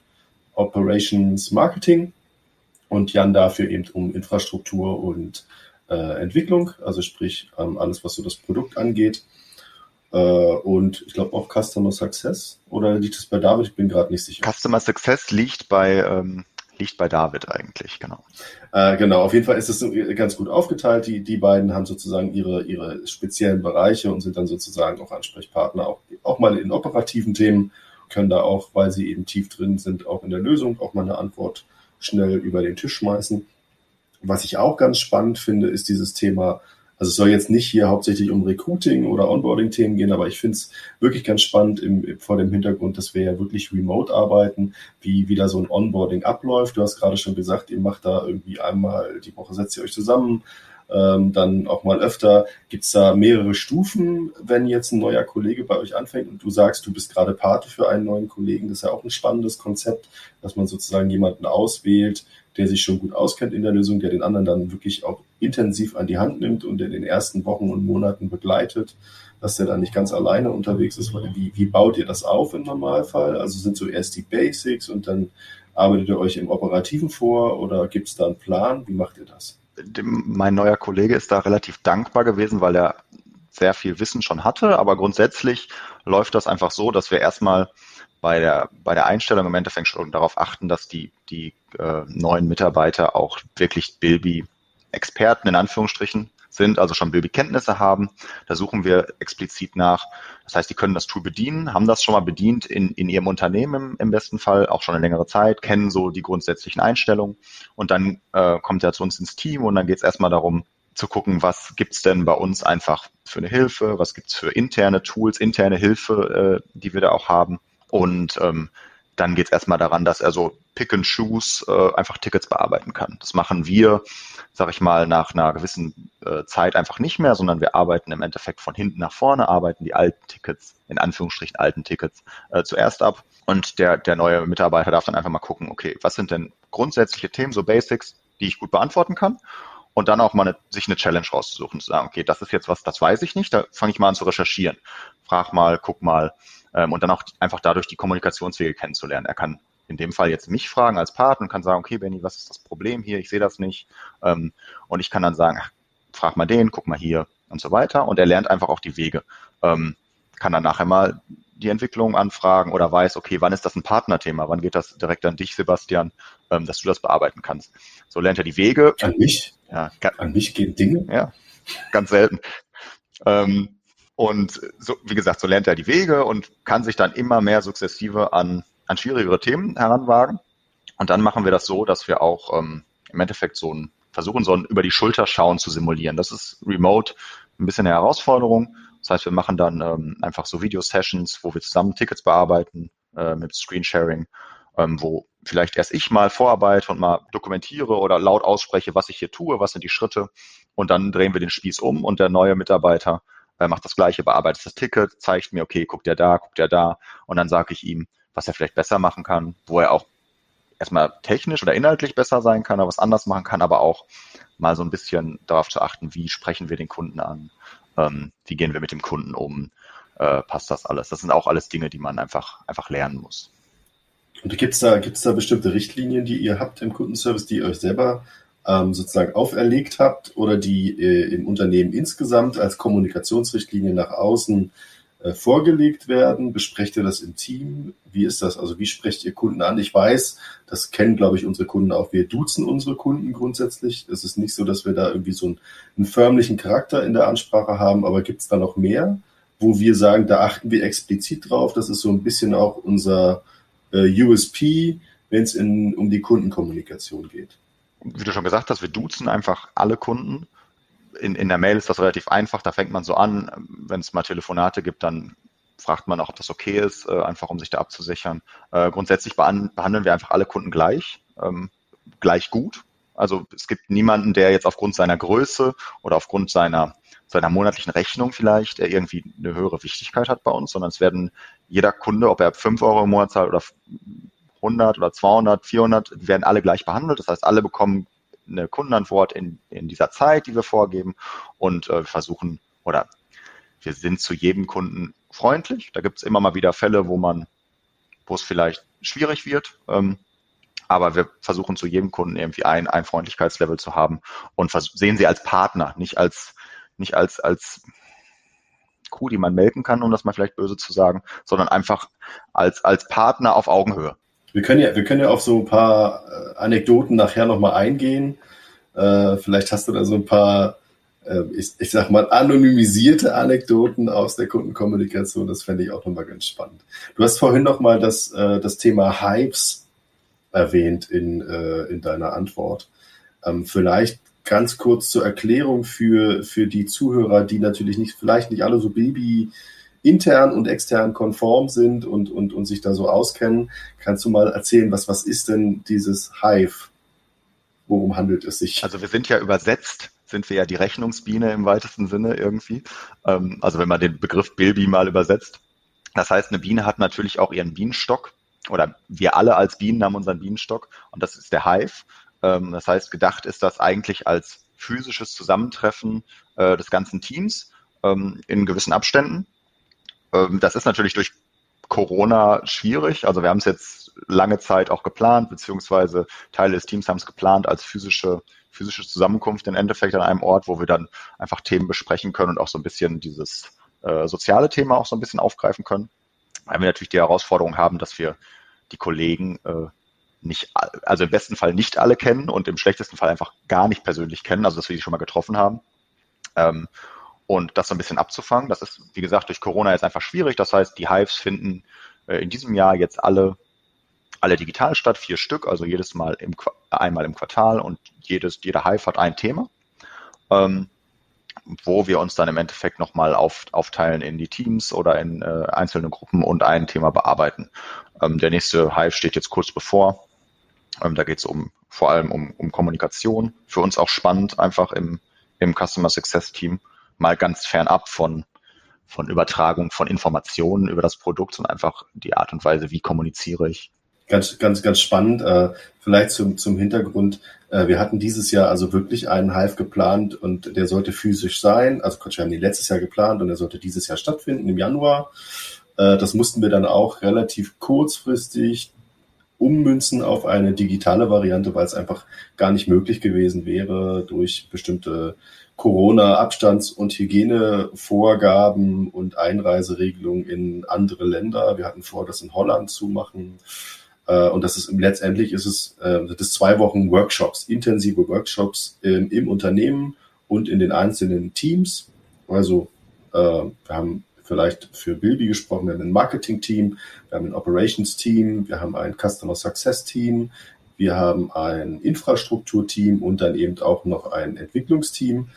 Operations, Marketing und Jan dafür eben um Infrastruktur und äh, Entwicklung, also sprich ähm, alles, was so das Produkt angeht. Äh, und ich glaube auch Customer Success oder liegt es bei David? Ich bin gerade nicht sicher. Customer Success liegt bei ähm, liegt bei David eigentlich, genau. Äh, genau, auf jeden Fall ist es ganz gut aufgeteilt. Die, die beiden haben sozusagen ihre, ihre speziellen Bereiche und sind dann sozusagen auch Ansprechpartner, auch, auch mal in operativen Themen, können da auch, weil sie eben tief drin sind, auch in der Lösung auch mal eine Antwort schnell über den Tisch schmeißen. Was ich auch ganz spannend finde, ist dieses Thema also es soll jetzt nicht hier hauptsächlich um Recruiting oder Onboarding-Themen gehen, aber ich finde es wirklich ganz spannend im, vor dem Hintergrund, dass wir ja wirklich remote arbeiten, wie wieder so ein Onboarding abläuft. Du hast gerade schon gesagt, ihr macht da irgendwie einmal die Woche, setzt ihr euch zusammen, ähm, dann auch mal öfter. Gibt es da mehrere Stufen, wenn jetzt ein neuer Kollege bei euch anfängt und du sagst, du bist gerade Pate für einen neuen Kollegen? Das ist ja auch ein spannendes Konzept, dass man sozusagen jemanden auswählt, der sich schon gut auskennt in der Lösung, der den anderen dann wirklich auch intensiv an die Hand nimmt und in den ersten Wochen und Monaten begleitet, dass der dann nicht ganz alleine unterwegs ist. Wie, wie baut ihr das auf im Normalfall? Also sind so erst die Basics und dann arbeitet ihr euch im Operativen vor oder gibt es da einen Plan? Wie macht ihr das? Mein neuer Kollege ist da relativ dankbar gewesen, weil er sehr viel Wissen schon hatte, aber grundsätzlich läuft das einfach so, dass wir erstmal bei der, bei der Einstellung im Endeffekt schon darauf achten, dass die, die äh, neuen Mitarbeiter auch wirklich Bilby-Experten in Anführungsstrichen sind, also schon Bilby-Kenntnisse haben. Da suchen wir explizit nach. Das heißt, die können das Tool bedienen, haben das schon mal bedient in, in ihrem Unternehmen im, im besten Fall, auch schon eine längere Zeit, kennen so die grundsätzlichen Einstellungen und dann äh, kommt er zu uns ins Team und dann geht es erstmal darum, zu gucken, was gibt's denn bei uns einfach für eine Hilfe, was gibt's für interne Tools, interne Hilfe, äh, die wir da auch haben und ähm, dann geht es erstmal daran, dass er so Pick and Choose äh, einfach Tickets bearbeiten kann. Das machen wir, sag ich mal, nach einer gewissen äh, Zeit einfach nicht mehr, sondern wir arbeiten im Endeffekt von hinten nach vorne, arbeiten die alten Tickets, in Anführungsstrichen alten Tickets, äh, zuerst ab. Und der, der neue Mitarbeiter darf dann einfach mal gucken, okay, was sind denn grundsätzliche Themen, so Basics, die ich gut beantworten kann? Und dann auch mal eine, sich eine Challenge rauszusuchen, zu sagen, okay, das ist jetzt was, das weiß ich nicht, da fange ich mal an zu recherchieren. Frag mal, guck mal, ähm, und dann auch einfach dadurch die Kommunikationswege kennenzulernen. Er kann in dem Fall jetzt mich fragen als Partner und kann sagen, okay, Benny, was ist das Problem hier? Ich sehe das nicht. Ähm, und ich kann dann sagen, ach, frag mal den, guck mal hier und so weiter. Und er lernt einfach auch die Wege. Ähm, kann dann nachher mal die Entwicklung anfragen oder weiß, okay, wann ist das ein Partnerthema? Wann geht das direkt an dich, Sebastian, ähm, dass du das bearbeiten kannst? So lernt er die Wege. An mich? Ja, an mich gehen Dinge? Ja, ganz selten. Ähm, und so, wie gesagt, so lernt er die Wege und kann sich dann immer mehr sukzessive an, an schwierigere Themen heranwagen. Und dann machen wir das so, dass wir auch ähm, im Endeffekt so ein, versuchen, so ein über die Schulter schauen zu simulieren. Das ist remote ein bisschen eine Herausforderung. Das heißt, wir machen dann ähm, einfach so Video-Sessions, wo wir zusammen Tickets bearbeiten äh, mit Screensharing, ähm, wo vielleicht erst ich mal vorarbeite und mal dokumentiere oder laut ausspreche, was ich hier tue, was sind die Schritte. Und dann drehen wir den Spieß um und der neue Mitarbeiter äh, macht das Gleiche, bearbeitet das Ticket, zeigt mir, okay, guckt er da, guckt er da und dann sage ich ihm, was er vielleicht besser machen kann, wo er auch erstmal technisch oder inhaltlich besser sein kann, oder was anders machen kann, aber auch mal so ein bisschen darauf zu achten, wie sprechen wir den Kunden an, ähm, wie gehen wir mit dem Kunden um, äh, passt das alles. Das sind auch alles Dinge, die man einfach, einfach lernen muss. Und gibt es da, gibt's da bestimmte Richtlinien, die ihr habt im Kundenservice, die ihr euch selber ähm, sozusagen auferlegt habt oder die äh, im Unternehmen insgesamt als Kommunikationsrichtlinie nach außen äh, vorgelegt werden? Besprecht ihr das im Team? Wie ist das? Also wie sprecht ihr Kunden an? Ich weiß, das kennen, glaube ich, unsere Kunden auch. Wir duzen unsere Kunden grundsätzlich. Es ist nicht so, dass wir da irgendwie so einen, einen förmlichen Charakter in der Ansprache haben, aber gibt es da noch mehr, wo wir sagen, da achten wir explizit drauf? Das ist so ein bisschen auch unser äh, USP, wenn es um die Kundenkommunikation geht wie du schon gesagt hast, wir duzen einfach alle Kunden. In, in der Mail ist das relativ einfach, da fängt man so an. Wenn es mal Telefonate gibt, dann fragt man auch, ob das okay ist, äh, einfach um sich da abzusichern. Äh, grundsätzlich behandeln wir einfach alle Kunden gleich, ähm, gleich gut. Also es gibt niemanden, der jetzt aufgrund seiner Größe oder aufgrund seiner, seiner monatlichen Rechnung vielleicht irgendwie eine höhere Wichtigkeit hat bei uns, sondern es werden jeder Kunde, ob er 5 Euro im Monat zahlt oder 100 oder 200, 400, die werden alle gleich behandelt. Das heißt, alle bekommen eine Kundenantwort in, in dieser Zeit, die wir vorgeben und äh, versuchen oder wir sind zu jedem Kunden freundlich. Da gibt es immer mal wieder Fälle, wo man, wo es vielleicht schwierig wird. Ähm, aber wir versuchen zu jedem Kunden irgendwie ein, ein Freundlichkeitslevel zu haben und sehen sie als Partner, nicht als, nicht als, als Kuh, die man melken kann, um das mal vielleicht böse zu sagen, sondern einfach als, als Partner auf Augenhöhe. Wir können ja, wir können ja auf so ein paar äh, Anekdoten nachher nochmal eingehen. Äh, vielleicht hast du da so ein paar, äh, ich, ich sag mal, anonymisierte Anekdoten aus der Kundenkommunikation. Das fände ich auch nochmal ganz spannend. Du hast vorhin nochmal das, äh, das Thema Hypes erwähnt in, äh, in deiner Antwort. Ähm, vielleicht ganz kurz zur Erklärung für, für die Zuhörer, die natürlich nicht, vielleicht nicht alle so Baby intern und extern konform sind und, und, und sich da so auskennen. Kannst du mal erzählen, was, was ist denn dieses Hive? Worum handelt es sich? Also wir sind ja übersetzt, sind wir ja die Rechnungsbiene im weitesten Sinne irgendwie. Ähm, also wenn man den Begriff Bilby mal übersetzt. Das heißt, eine Biene hat natürlich auch ihren Bienenstock oder wir alle als Bienen haben unseren Bienenstock und das ist der Hive. Ähm, das heißt, gedacht ist das eigentlich als physisches Zusammentreffen äh, des ganzen Teams ähm, in gewissen Abständen. Ähm, das ist natürlich durch Corona schwierig. Also wir haben es jetzt lange Zeit auch geplant, beziehungsweise Teile des Teams haben es geplant als physische, physische Zusammenkunft im Endeffekt an einem Ort, wo wir dann einfach Themen besprechen können und auch so ein bisschen dieses äh, soziale Thema auch so ein bisschen aufgreifen können. Weil wir natürlich die Herausforderung haben, dass wir die Kollegen äh, nicht, also im besten Fall nicht alle kennen und im schlechtesten Fall einfach gar nicht persönlich kennen, also dass wir die schon mal getroffen haben. Ähm, und das so ein bisschen abzufangen. Das ist, wie gesagt, durch Corona jetzt einfach schwierig. Das heißt, die Hives finden äh, in diesem Jahr jetzt alle, alle digital statt, vier Stück, also jedes Mal im, einmal im Quartal und jedes, jeder Hive hat ein Thema. Ähm, wo wir uns dann im Endeffekt nochmal auf, aufteilen in die Teams oder in äh, einzelne Gruppen und ein Thema bearbeiten. Ähm, der nächste Hive steht jetzt kurz bevor. Ähm, da geht es um vor allem um, um Kommunikation. Für uns auch spannend, einfach im, im Customer Success Team mal ganz fernab von, von Übertragung von Informationen über das Produkt, sondern einfach die Art und Weise, wie kommuniziere ich. Ganz, ganz, ganz spannend. Äh, vielleicht zum, zum Hintergrund. Äh, wir hatten dieses Jahr also wirklich einen Hive geplant und der sollte physisch sein. Also wir haben den letztes Jahr geplant und er sollte dieses Jahr stattfinden im Januar. Äh, das mussten wir dann auch relativ kurzfristig ummünzen auf eine digitale Variante, weil es einfach gar nicht möglich gewesen wäre durch bestimmte Corona-Abstands- und Hygienevorgaben und Einreiseregelungen in andere Länder. Wir hatten vor, das in Holland zu machen. Äh, und das ist letztendlich ist es, äh, das zwei Wochen Workshops, intensive Workshops im Unternehmen und in den einzelnen Teams. Also äh, wir haben vielleicht für Bilby gesprochen, wir haben ein Marketing-Team, wir haben ein Operations-Team, wir haben ein Customer Success-Team, wir haben ein Infrastruktur-Team und dann eben auch noch ein Entwicklungsteam.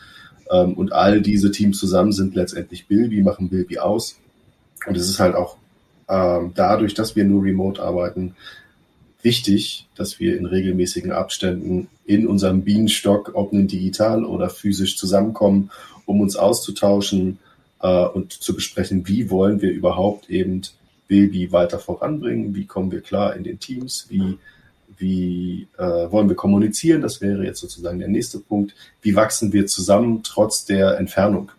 Ähm, und all diese Teams zusammen sind letztendlich Bilby, machen Bilby aus. Und es ist halt auch ähm, dadurch, dass wir nur remote arbeiten, wichtig, dass wir in regelmäßigen Abständen in unserem Bienenstock, ob nun digital oder physisch zusammenkommen, um uns auszutauschen äh, und zu besprechen, wie wollen wir überhaupt eben Bilby weiter voranbringen, wie kommen wir klar in den Teams, wie wie äh, wollen wir kommunizieren? Das wäre jetzt sozusagen der nächste Punkt. Wie wachsen wir zusammen trotz der Entfernung?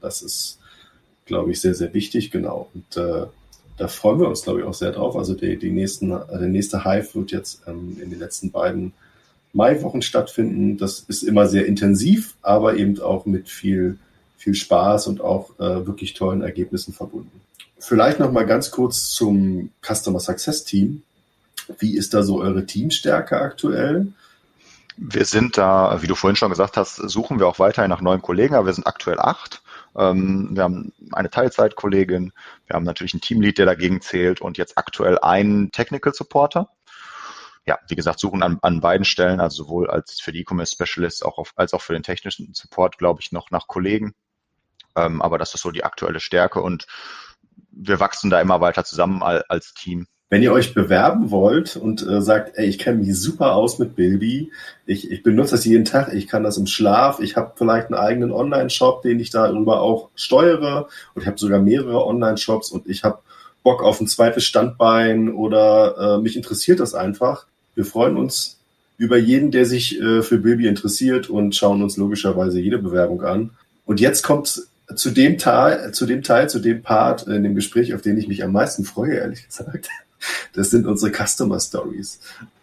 Das ist, glaube ich, sehr, sehr wichtig, genau. Und äh, da freuen wir uns, glaube ich, auch sehr drauf. Also die, die nächsten, der nächste Hive wird jetzt ähm, in den letzten beiden Maiwochen stattfinden. Das ist immer sehr intensiv, aber eben auch mit viel, viel Spaß und auch äh, wirklich tollen Ergebnissen verbunden. Vielleicht noch mal ganz kurz zum Customer Success Team. Wie ist da so eure Teamstärke aktuell? Wir sind da, wie du vorhin schon gesagt hast, suchen wir auch weiterhin nach neuen Kollegen, aber wir sind aktuell acht. Ähm, wir haben eine Teilzeitkollegin, wir haben natürlich einen Teamlead, der dagegen zählt und jetzt aktuell einen Technical Supporter. Ja, wie gesagt, suchen an, an beiden Stellen, also sowohl als für die E-Commerce Specialist auch auf, als auch für den technischen Support, glaube ich, noch nach Kollegen. Ähm, aber das ist so die aktuelle Stärke und wir wachsen da immer weiter zusammen als Team. Wenn ihr euch bewerben wollt und äh, sagt, ey, ich kenne mich super aus mit Bilby, ich, ich benutze das jeden Tag, ich kann das im Schlaf, ich habe vielleicht einen eigenen Online-Shop, den ich darüber auch steuere und ich habe sogar mehrere Online-Shops und ich habe Bock auf ein zweites Standbein oder äh, mich interessiert das einfach. Wir freuen uns über jeden, der sich äh, für Bilby interessiert und schauen uns logischerweise jede Bewerbung an. Und jetzt kommt zu dem Teil, zu dem Teil, zu dem Part in dem Gespräch, auf den ich mich am meisten freue, ehrlich gesagt. Das sind unsere Customer Stories.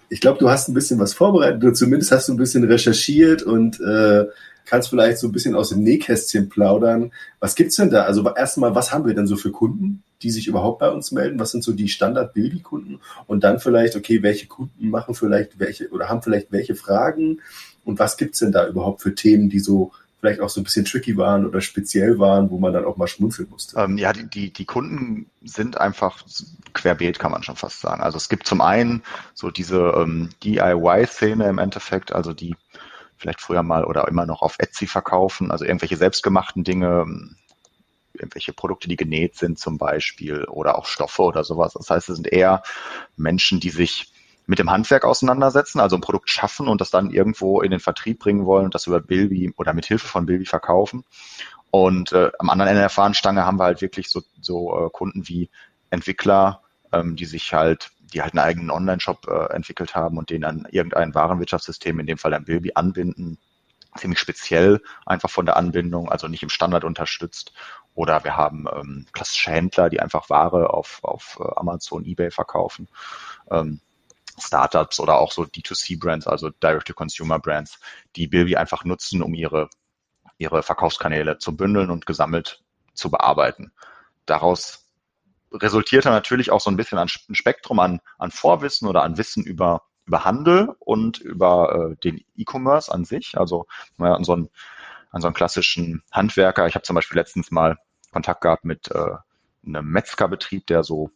Ich glaube, du hast ein bisschen was vorbereitet, oder zumindest hast du ein bisschen recherchiert und äh, kannst vielleicht so ein bisschen aus dem Nähkästchen plaudern. Was gibt's denn da? Also erstmal, was haben wir denn so für Kunden, die sich überhaupt bei uns melden? Was sind so die Standard-Bilby-Kunden? Und dann vielleicht, okay, welche Kunden machen vielleicht welche oder haben vielleicht welche Fragen? Und was gibt's denn da überhaupt für Themen, die so vielleicht auch so ein bisschen tricky waren oder speziell waren, wo man dann auch mal schmunzeln musste? Ähm, ja, die, die, die Kunden sind einfach querbeet, kann man schon fast sagen. Also es gibt zum einen so diese ähm, DIY-Szene im Endeffekt, also die vielleicht früher mal oder immer noch auf Etsy verkaufen, also irgendwelche selbstgemachten Dinge, ähm, irgendwelche Produkte, die genäht sind zum Beispiel oder auch Stoffe oder sowas. Das heißt, es sind eher Menschen, die sich mit dem Handwerk auseinandersetzen, also ein Produkt schaffen und das dann irgendwo in den Vertrieb bringen wollen und das über Bilby oder mit Hilfe von Bilby verkaufen. Und äh, am anderen Ende der Fahnenstange haben wir halt wirklich so, so äh, Kunden wie Entwickler, ähm, die sich halt, die halt einen eigenen Online-Shop äh, entwickelt haben und den dann irgendein Warenwirtschaftssystem, in dem Fall ein Bilby, anbinden. Ziemlich speziell einfach von der Anbindung, also nicht im Standard unterstützt. Oder wir haben ähm, klassische Händler, die einfach Ware auf, auf äh, Amazon, Ebay verkaufen. Ähm, Startups oder auch so D2C-Brands, also Direct-to-Consumer-Brands, die Bilby einfach nutzen, um ihre, ihre Verkaufskanäle zu bündeln und gesammelt zu bearbeiten. Daraus resultiert dann natürlich auch so ein bisschen ein Spektrum an, an Vorwissen oder an Wissen über, über Handel und über äh, den E-Commerce an sich. Also an so einen, an so einen klassischen Handwerker. Ich habe zum Beispiel letztens mal Kontakt gehabt mit äh, einem Metzgerbetrieb, der so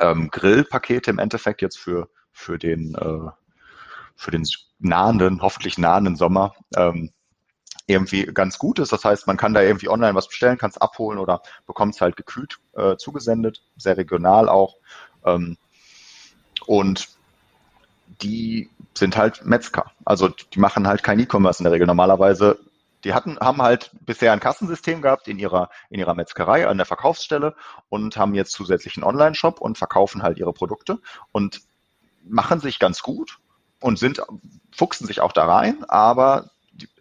ähm, Grillpakete im Endeffekt jetzt für für den, äh, für den nahenden, hoffentlich nahenden Sommer ähm, irgendwie ganz gut ist. Das heißt, man kann da irgendwie online was bestellen, kann es abholen oder bekommt es halt gekühlt äh, zugesendet, sehr regional auch. Ähm, und die sind halt Metzger. Also die machen halt kein E-Commerce in der Regel. Normalerweise, die hatten, haben halt bisher ein Kassensystem gehabt in ihrer, in ihrer Metzgerei an der Verkaufsstelle und haben jetzt zusätzlich einen Online-Shop und verkaufen halt ihre Produkte und machen sich ganz gut und sind, fuchsen sich auch da rein, aber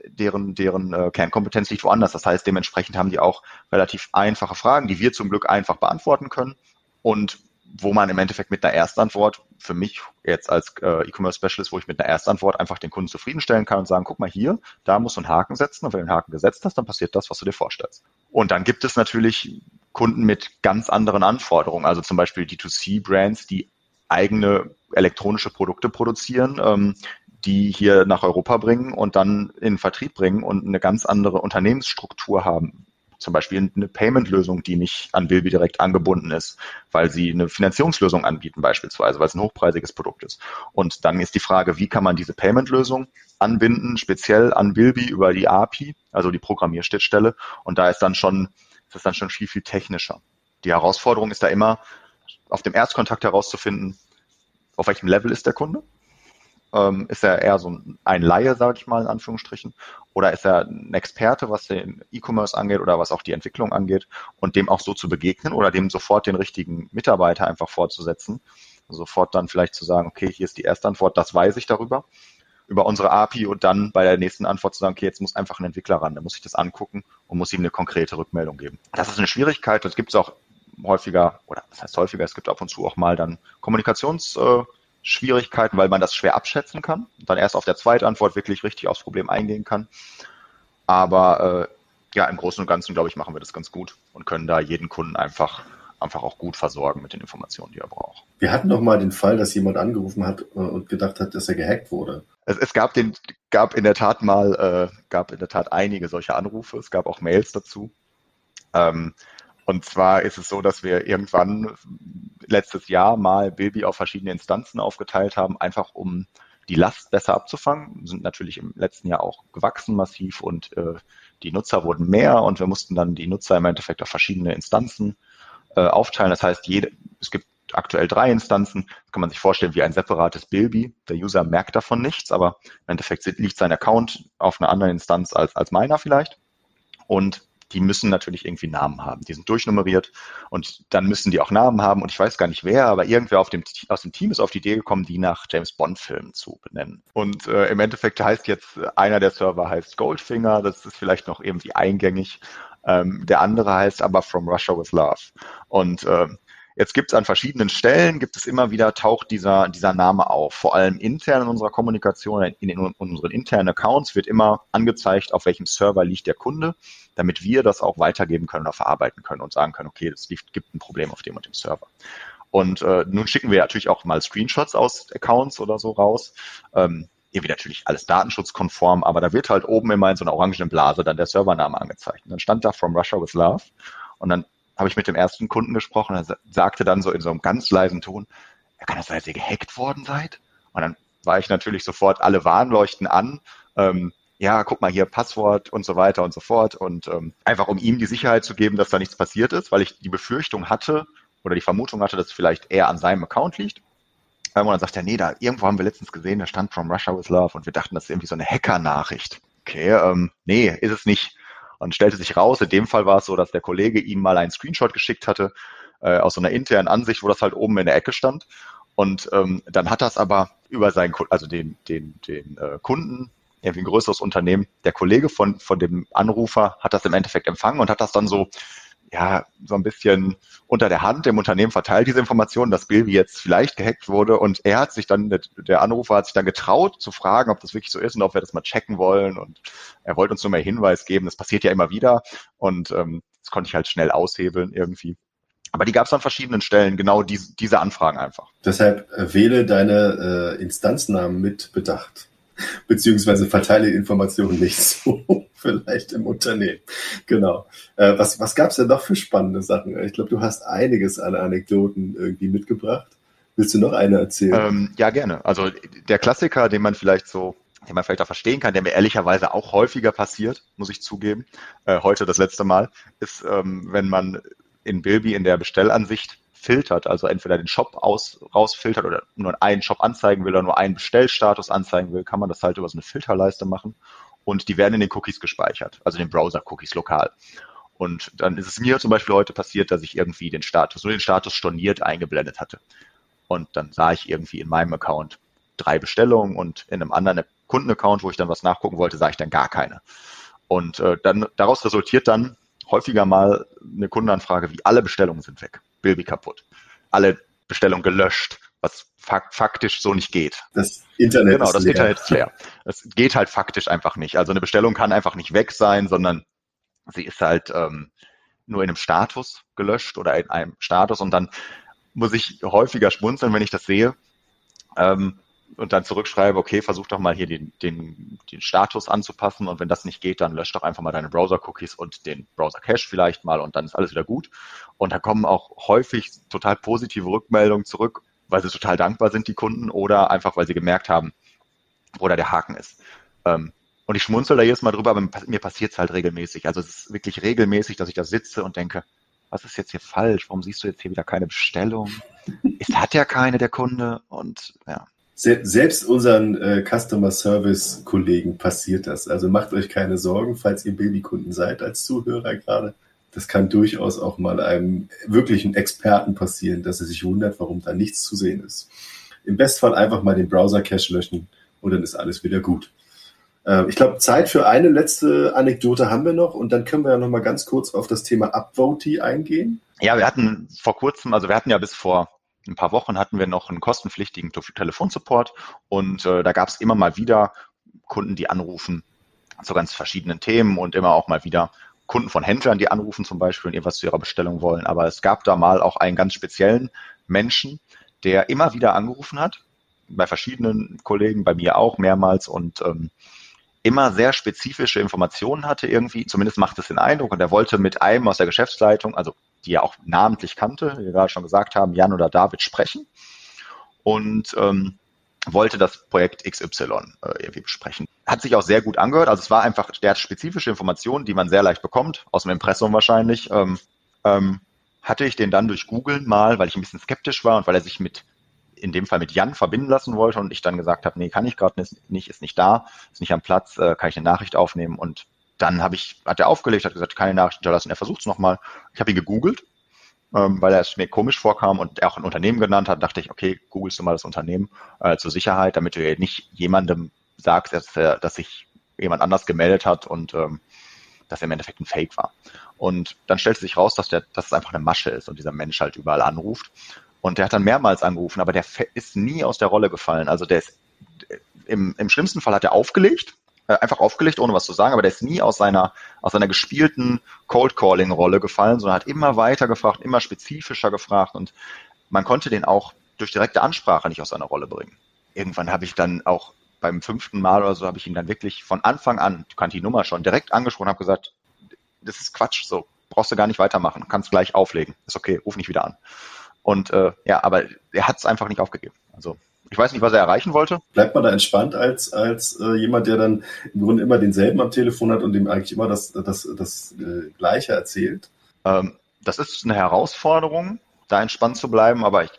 deren, deren äh, Kernkompetenz liegt woanders. Das heißt, dementsprechend haben die auch relativ einfache Fragen, die wir zum Glück einfach beantworten können und wo man im Endeffekt mit einer Erstantwort, für mich jetzt als äh, E-Commerce-Specialist, wo ich mit einer Erstantwort einfach den Kunden zufriedenstellen kann und sagen, guck mal hier, da musst du einen Haken setzen und wenn du den Haken gesetzt hast, dann passiert das, was du dir vorstellst. Und dann gibt es natürlich Kunden mit ganz anderen Anforderungen, also zum Beispiel D2C-Brands, die eigene elektronische Produkte produzieren, ähm, die hier nach Europa bringen und dann in den Vertrieb bringen und eine ganz andere Unternehmensstruktur haben. Zum Beispiel eine Payment-Lösung, die nicht an Bilby direkt angebunden ist, weil sie eine Finanzierungslösung anbieten beispielsweise, weil es ein hochpreisiges Produkt ist. Und dann ist die Frage, wie kann man diese Payment-Lösung anbinden, speziell an Bilby über die API, also die Programmierschnittstelle. Und da ist dann schon, ist dann schon viel, viel technischer. Die Herausforderung ist da immer, auf dem Erstkontakt herauszufinden, auf welchem Level ist der Kunde? Ähm, ist er eher so ein Laie, sage ich mal in Anführungsstrichen, oder ist er ein Experte, was den E-Commerce angeht oder was auch die Entwicklung angeht? Und dem auch so zu begegnen oder dem sofort den richtigen Mitarbeiter einfach vorzusetzen, sofort dann vielleicht zu sagen, okay, hier ist die erste Antwort, das weiß ich darüber. Über unsere API und dann bei der nächsten Antwort zu sagen, okay, jetzt muss einfach ein Entwickler ran, der muss sich das angucken und muss ihm eine konkrete Rückmeldung geben. Das ist eine Schwierigkeit, das gibt es auch häufiger, oder das heißt häufiger, es gibt ab und zu auch mal dann Kommunikations- äh, Schwierigkeiten, weil man das schwer abschätzen kann und dann erst auf der zweiten Antwort wirklich richtig aufs Problem eingehen kann. Aber äh, ja, im Großen und Ganzen, glaube ich, machen wir das ganz gut und können da jeden Kunden einfach einfach auch gut versorgen mit den Informationen, die er braucht. Wir hatten doch mal den Fall, dass jemand angerufen hat äh, und gedacht hat, dass er gehackt wurde. Es, es gab den, gab in der Tat mal, äh, gab in der Tat einige solche Anrufe. Es gab auch Mails dazu. Ähm, und zwar ist es so, dass wir irgendwann letztes Jahr mal Bilby auf verschiedene Instanzen aufgeteilt haben, einfach um die Last besser abzufangen. Sind natürlich im letzten Jahr auch gewachsen massiv und äh, die Nutzer wurden mehr und wir mussten dann die Nutzer im Endeffekt auf verschiedene Instanzen äh, aufteilen. Das heißt, jede, es gibt aktuell drei Instanzen. Das kann man sich vorstellen wie ein separates Bilby. Der User merkt davon nichts, aber im Endeffekt liegt sein Account auf einer anderen Instanz als, als meiner vielleicht. Und die müssen natürlich irgendwie Namen haben. Die sind durchnummeriert und dann müssen die auch Namen haben. Und ich weiß gar nicht wer, aber irgendwer auf dem, aus dem Team ist auf die Idee gekommen, die nach James Bond-Filmen zu benennen. Und äh, im Endeffekt heißt jetzt, einer der Server heißt Goldfinger, das ist vielleicht noch irgendwie eingängig. Ähm, der andere heißt aber From Russia with Love. Und äh, Jetzt gibt es an verschiedenen Stellen, gibt es immer wieder, taucht dieser, dieser Name auf. Vor allem intern in unserer Kommunikation, in, in unseren internen Accounts wird immer angezeigt, auf welchem Server liegt der Kunde, damit wir das auch weitergeben können oder verarbeiten können und sagen können, okay, es gibt ein Problem auf dem und dem Server. Und äh, nun schicken wir natürlich auch mal Screenshots aus Accounts oder so raus. Ähm, irgendwie natürlich alles datenschutzkonform, aber da wird halt oben immer in so einer orangenen Blase dann der Servername angezeigt. Und dann stand da From Russia with Love und dann habe ich mit dem ersten Kunden gesprochen, er sagte dann so in so einem ganz leisen Ton, ja, kann das sein, dass ihr gehackt worden seid? Und dann war ich natürlich sofort alle Warnleuchten an. Ähm, ja, guck mal hier Passwort und so weiter und so fort. Und ähm, einfach um ihm die Sicherheit zu geben, dass da nichts passiert ist, weil ich die Befürchtung hatte oder die Vermutung hatte, dass es vielleicht eher an seinem Account liegt. Ähm, und dann sagt er, nee, da irgendwo haben wir letztens gesehen, da stand From Russia with Love und wir dachten, das ist irgendwie so eine Hacker-Nachricht. Okay, ähm, nee, ist es nicht. Und stellte sich raus, in dem Fall war es so, dass der Kollege ihm mal einen Screenshot geschickt hatte äh, aus so einer internen Ansicht, wo das halt oben in der Ecke stand. Und ähm, dann hat das aber über seinen, also den, den, den äh, Kunden, irgendwie ein größeres Unternehmen, der Kollege von, von dem Anrufer hat das im Endeffekt empfangen und hat das dann so ja, so ein bisschen unter der Hand im Unternehmen verteilt, diese Informationen, dass Bilby jetzt vielleicht gehackt wurde. Und er hat sich dann, der Anrufer hat sich dann getraut zu fragen, ob das wirklich so ist und ob wir das mal checken wollen. Und er wollte uns nur mehr Hinweis geben. Das passiert ja immer wieder. Und ähm, das konnte ich halt schnell aushebeln irgendwie. Aber die gab es an verschiedenen Stellen, genau diese, diese Anfragen einfach. Deshalb äh, wähle deine äh, Instanznamen mit Bedacht beziehungsweise verteile Informationen nicht so vielleicht im Unternehmen. Genau. Äh, was was gab es denn noch für spannende Sachen? Ich glaube, du hast einiges an Anekdoten irgendwie mitgebracht. Willst du noch eine erzählen? Ähm, ja, gerne. Also der Klassiker, den man vielleicht so den man vielleicht auch verstehen kann, der mir ehrlicherweise auch häufiger passiert, muss ich zugeben, äh, heute das letzte Mal, ist, ähm, wenn man in Bilby in der Bestellansicht filtert, also entweder den Shop aus, rausfiltert oder nur einen Shop anzeigen will oder nur einen Bestellstatus anzeigen will, kann man das halt über so eine Filterleiste machen und die werden in den Cookies gespeichert, also den Browser-Cookies lokal. Und dann ist es mir zum Beispiel heute passiert, dass ich irgendwie den Status, nur den Status storniert eingeblendet hatte. Und dann sah ich irgendwie in meinem Account drei Bestellungen und in einem anderen Kundenaccount, wo ich dann was nachgucken wollte, sah ich dann gar keine. Und äh, dann daraus resultiert dann häufiger mal eine Kundenanfrage wie alle Bestellungen sind weg, Bilby kaputt, alle Bestellungen gelöscht, was fak faktisch so nicht geht. Das Internet genau, ist das leer. Internet ist leer. Es geht halt faktisch einfach nicht. Also eine Bestellung kann einfach nicht weg sein, sondern sie ist halt ähm, nur in einem Status gelöscht oder in einem Status und dann muss ich häufiger schmunzeln, wenn ich das sehe. Ähm, und dann zurückschreibe, okay, versuch doch mal hier den, den, den Status anzupassen und wenn das nicht geht, dann lösch doch einfach mal deine Browser-Cookies und den Browser-Cache vielleicht mal und dann ist alles wieder gut. Und da kommen auch häufig total positive Rückmeldungen zurück, weil sie total dankbar sind, die Kunden, oder einfach, weil sie gemerkt haben, wo da der Haken ist. Ähm, und ich schmunzel da jedes Mal drüber, aber mir passiert es halt regelmäßig. Also es ist wirklich regelmäßig, dass ich da sitze und denke, was ist jetzt hier falsch? Warum siehst du jetzt hier wieder keine Bestellung? Es hat ja keine, der Kunde. Und ja. Selbst unseren äh, Customer Service Kollegen passiert das. Also macht euch keine Sorgen, falls ihr Babykunden seid als Zuhörer gerade. Das kann durchaus auch mal einem wirklichen Experten passieren, dass er sich wundert, warum da nichts zu sehen ist. Im Bestfall einfach mal den Browser-Cache löschen und dann ist alles wieder gut. Ähm, ich glaube, Zeit für eine letzte Anekdote haben wir noch und dann können wir ja noch mal ganz kurz auf das Thema Upvoti eingehen. Ja, wir hatten vor kurzem, also wir hatten ja bis vor ein paar Wochen hatten wir noch einen kostenpflichtigen Telefonsupport und äh, da gab es immer mal wieder Kunden, die anrufen zu ganz verschiedenen Themen und immer auch mal wieder Kunden von Händlern, die anrufen zum Beispiel und irgendwas zu ihrer Bestellung wollen. Aber es gab da mal auch einen ganz speziellen Menschen, der immer wieder angerufen hat, bei verschiedenen Kollegen, bei mir auch mehrmals und ähm, immer sehr spezifische Informationen hatte irgendwie, zumindest macht es den Eindruck, und er wollte mit einem aus der Geschäftsleitung, also die er auch namentlich kannte, wie wir gerade schon gesagt haben, Jan oder David sprechen und ähm, wollte das Projekt XY äh, irgendwie besprechen. Hat sich auch sehr gut angehört, also es war einfach, der spezifische Informationen, die man sehr leicht bekommt, aus dem Impressum wahrscheinlich. Ähm, ähm, hatte ich den dann durch Google mal, weil ich ein bisschen skeptisch war und weil er sich mit in dem Fall mit Jan verbinden lassen wollte und ich dann gesagt habe, nee, kann ich gerade nicht, ist nicht da, ist nicht am Platz, äh, kann ich eine Nachricht aufnehmen und dann habe ich, hat er aufgelegt, hat gesagt, keine Nachricht hinterlassen, er versucht es nochmal. Ich habe ihn gegoogelt, ähm, weil er es mir komisch vorkam und er auch ein Unternehmen genannt hat, dachte ich, okay, googelst du mal das Unternehmen äh, zur Sicherheit, damit du nicht jemandem sagst, dass, er, dass sich jemand anders gemeldet hat und ähm, dass er im Endeffekt ein Fake war. Und dann stellt sich raus, dass, der, dass es einfach eine Masche ist und dieser Mensch halt überall anruft. Und der hat dann mehrmals angerufen, aber der ist nie aus der Rolle gefallen. Also der ist im, im schlimmsten Fall hat er aufgelegt, einfach aufgelegt, ohne was zu sagen, aber der ist nie aus seiner, aus seiner gespielten Cold Calling Rolle gefallen, sondern hat immer weiter gefragt, immer spezifischer gefragt und man konnte den auch durch direkte Ansprache nicht aus seiner Rolle bringen. Irgendwann habe ich dann auch beim fünften Mal oder so habe ich ihn dann wirklich von Anfang an, du kannst die Nummer schon, direkt angesprochen, habe gesagt, das ist Quatsch, so brauchst du gar nicht weitermachen, kannst gleich auflegen, ist okay, ruf nicht wieder an. Und äh, ja, aber er hat es einfach nicht aufgegeben. Also ich weiß nicht, was er erreichen wollte. Bleibt man da entspannt als, als äh, jemand, der dann im Grunde immer denselben am Telefon hat und dem eigentlich immer das, das, das äh, Gleiche erzählt? Ähm, das ist eine Herausforderung, da entspannt zu bleiben, aber ich,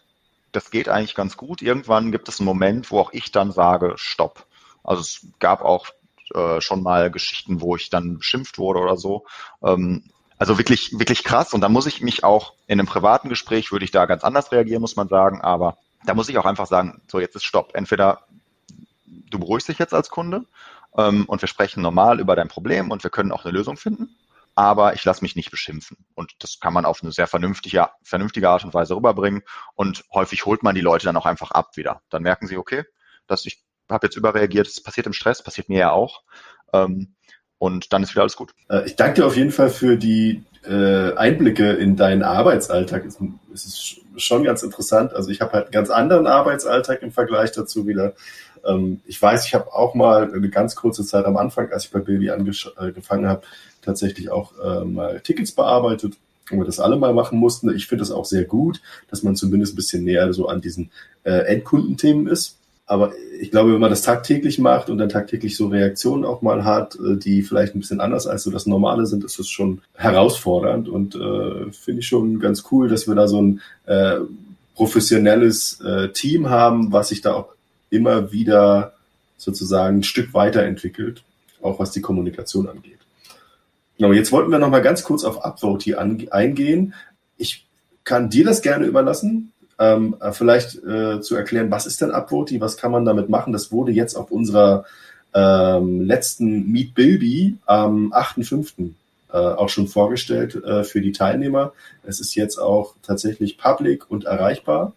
das geht eigentlich ganz gut. Irgendwann gibt es einen Moment, wo auch ich dann sage, stopp. Also es gab auch äh, schon mal Geschichten, wo ich dann beschimpft wurde oder so. Ähm, also wirklich, wirklich krass. Und da muss ich mich auch in einem privaten Gespräch würde ich da ganz anders reagieren, muss man sagen. Aber da muss ich auch einfach sagen, so jetzt ist Stopp. Entweder du beruhigst dich jetzt als Kunde ähm, und wir sprechen normal über dein Problem und wir können auch eine Lösung finden. Aber ich lasse mich nicht beschimpfen. Und das kann man auf eine sehr vernünftige, vernünftige Art und Weise rüberbringen. Und häufig holt man die Leute dann auch einfach ab wieder. Dann merken sie, okay, dass ich habe jetzt überreagiert, es passiert im Stress, passiert mir ja auch. Ähm, und dann ist wieder alles gut. Äh, ich danke dir auf jeden Fall für die äh, Einblicke in deinen Arbeitsalltag. Es ist schon ganz interessant. Also ich habe halt einen ganz anderen Arbeitsalltag im Vergleich dazu wieder. Ähm, ich weiß, ich habe auch mal eine ganz kurze Zeit am Anfang, als ich bei Billy angefangen äh, habe, tatsächlich auch mal Tickets bearbeitet wo wir das alle mal machen mussten. Ich finde das auch sehr gut, dass man zumindest ein bisschen näher so an diesen Endkundenthemen ist. Aber ich glaube, wenn man das tagtäglich macht und dann tagtäglich so Reaktionen auch mal hat, äh, die vielleicht ein bisschen anders als so das Normale sind, ist das schon herausfordernd und äh, finde ich schon ganz cool, dass wir da so ein äh, professionelles äh, Team haben, was sich da auch immer wieder sozusagen ein Stück weiterentwickelt, auch was die Kommunikation angeht. Genau, jetzt wollten wir noch mal ganz kurz auf Upvote eingehen. Ich kann dir das gerne überlassen, ähm, äh, vielleicht äh, zu erklären, was ist denn Upvote, was kann man damit machen. Das wurde jetzt auf unserer ähm, letzten Meet Bilby am 8.5. Äh, auch schon vorgestellt äh, für die Teilnehmer. Es ist jetzt auch tatsächlich public und erreichbar.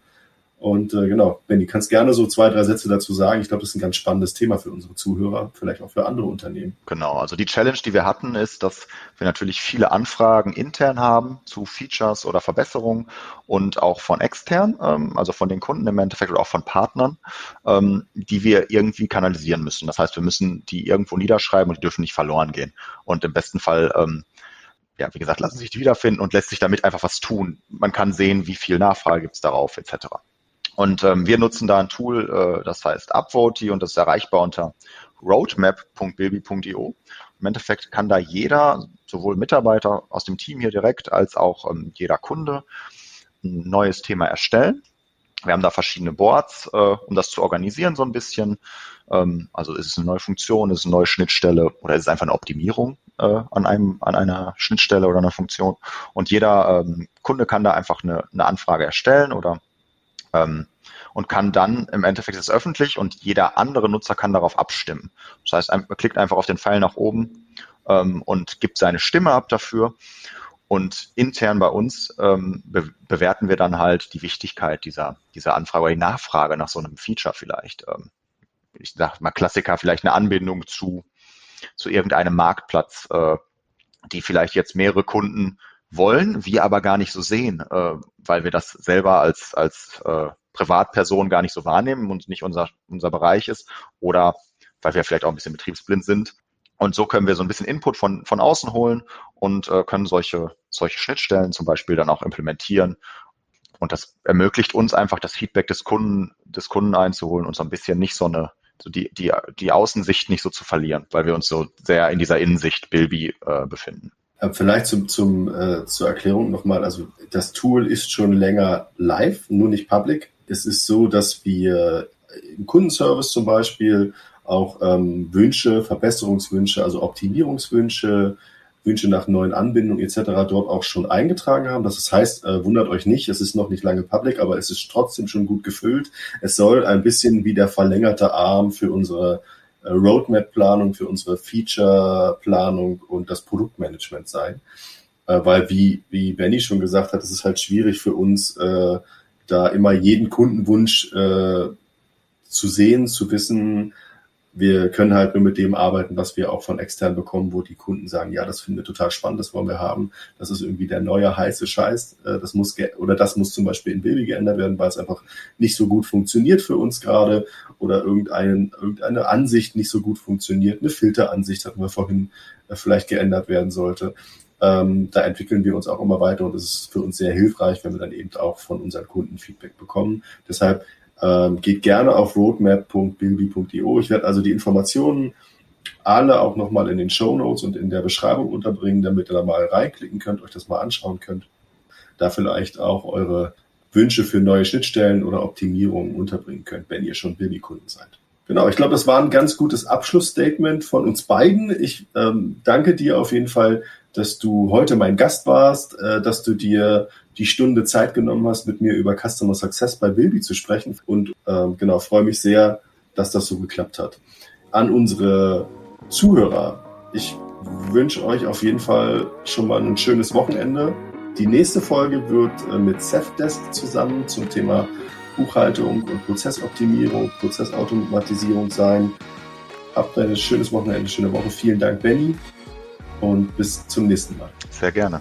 Und äh, genau, Benny, kannst gerne so zwei, drei Sätze dazu sagen. Ich glaube, das ist ein ganz spannendes Thema für unsere Zuhörer, vielleicht auch für andere Unternehmen. Genau, also die Challenge, die wir hatten, ist, dass wir natürlich viele Anfragen intern haben zu Features oder Verbesserungen und auch von extern, ähm, also von den Kunden im Endeffekt oder auch von Partnern, ähm, die wir irgendwie kanalisieren müssen. Das heißt, wir müssen die irgendwo niederschreiben und die dürfen nicht verloren gehen. Und im besten Fall ähm, ja, wie gesagt, lassen sich die wiederfinden und lässt sich damit einfach was tun. Man kann sehen, wie viel Nachfrage gibt es darauf, etc. Und ähm, wir nutzen da ein Tool, äh, das heißt Upvote und das ist erreichbar unter roadmap.bilby.io. Im Endeffekt kann da jeder, sowohl Mitarbeiter aus dem Team hier direkt als auch ähm, jeder Kunde, ein neues Thema erstellen. Wir haben da verschiedene Boards, äh, um das zu organisieren so ein bisschen. Ähm, also ist es eine neue Funktion, ist es eine neue Schnittstelle oder ist es einfach eine Optimierung äh, an einem an einer Schnittstelle oder einer Funktion? Und jeder ähm, Kunde kann da einfach eine, eine Anfrage erstellen oder ähm, und kann dann, im Endeffekt ist öffentlich und jeder andere Nutzer kann darauf abstimmen. Das heißt, man klickt einfach auf den Pfeil nach oben ähm, und gibt seine Stimme ab dafür. Und intern bei uns ähm, be bewerten wir dann halt die Wichtigkeit dieser, dieser Anfrage oder die Nachfrage nach so einem Feature vielleicht. Ähm, ich sag mal Klassiker, vielleicht eine Anbindung zu, zu irgendeinem Marktplatz, äh, die vielleicht jetzt mehrere Kunden wollen, wir aber gar nicht so sehen, äh, weil wir das selber als, als äh, Privatperson gar nicht so wahrnehmen und nicht unser, unser Bereich ist oder weil wir vielleicht auch ein bisschen betriebsblind sind. Und so können wir so ein bisschen Input von, von außen holen und äh, können solche, solche Schnittstellen zum Beispiel dann auch implementieren. Und das ermöglicht uns einfach das Feedback des Kunden, des Kunden einzuholen und so ein bisschen nicht so eine, so die, die, die Außensicht nicht so zu verlieren, weil wir uns so sehr in dieser Innensicht Bilby äh, befinden. Äh, vielleicht zum, zum, äh, zur Erklärung nochmal, also das Tool ist schon länger live, nur nicht public. Es ist so, dass wir im Kundenservice zum Beispiel auch ähm, Wünsche, Verbesserungswünsche, also Optimierungswünsche, Wünsche nach neuen Anbindungen etc. dort auch schon eingetragen haben. Das heißt, äh, wundert euch nicht, es ist noch nicht lange public, aber es ist trotzdem schon gut gefüllt. Es soll ein bisschen wie der verlängerte Arm für unsere Roadmap-Planung, für unsere Feature-Planung und das Produktmanagement sein. Äh, weil, wie, wie Benny schon gesagt hat, es ist halt schwierig für uns, äh, da immer jeden Kundenwunsch äh, zu sehen, zu wissen, wir können halt nur mit dem arbeiten, was wir auch von extern bekommen, wo die Kunden sagen, ja, das finden wir total spannend, das wollen wir haben. Das ist irgendwie der neue heiße Scheiß. Äh, das muss oder das muss zum Beispiel in Baby geändert werden, weil es einfach nicht so gut funktioniert für uns gerade oder irgendeine, irgendeine Ansicht nicht so gut funktioniert. Eine Filteransicht hatten wir vorhin äh, vielleicht geändert werden sollte. Ähm, da entwickeln wir uns auch immer weiter und es ist für uns sehr hilfreich, wenn wir dann eben auch von unseren Kunden Feedback bekommen. Deshalb ähm, geht gerne auf roadmap.bilby.io. Ich werde also die Informationen alle auch nochmal in den Show Notes und in der Beschreibung unterbringen, damit ihr da mal reinklicken könnt, euch das mal anschauen könnt. Da vielleicht auch eure Wünsche für neue Schnittstellen oder Optimierungen unterbringen könnt, wenn ihr schon Bilby-Kunden seid. Genau, ich glaube, das war ein ganz gutes Abschlussstatement von uns beiden. Ich ähm, danke dir auf jeden Fall, dass du heute mein Gast warst, äh, dass du dir die Stunde Zeit genommen hast, mit mir über Customer Success bei Bilby zu sprechen. Und ähm, genau, freue mich sehr, dass das so geklappt hat. An unsere Zuhörer, ich wünsche euch auf jeden Fall schon mal ein schönes Wochenende. Die nächste Folge wird äh, mit Safdesk zusammen zum Thema Buchhaltung und Prozessoptimierung, Prozessautomatisierung sein. Habt ein schönes Wochenende, schöne Woche. Vielen Dank, Benny. Und bis zum nächsten Mal. Sehr gerne.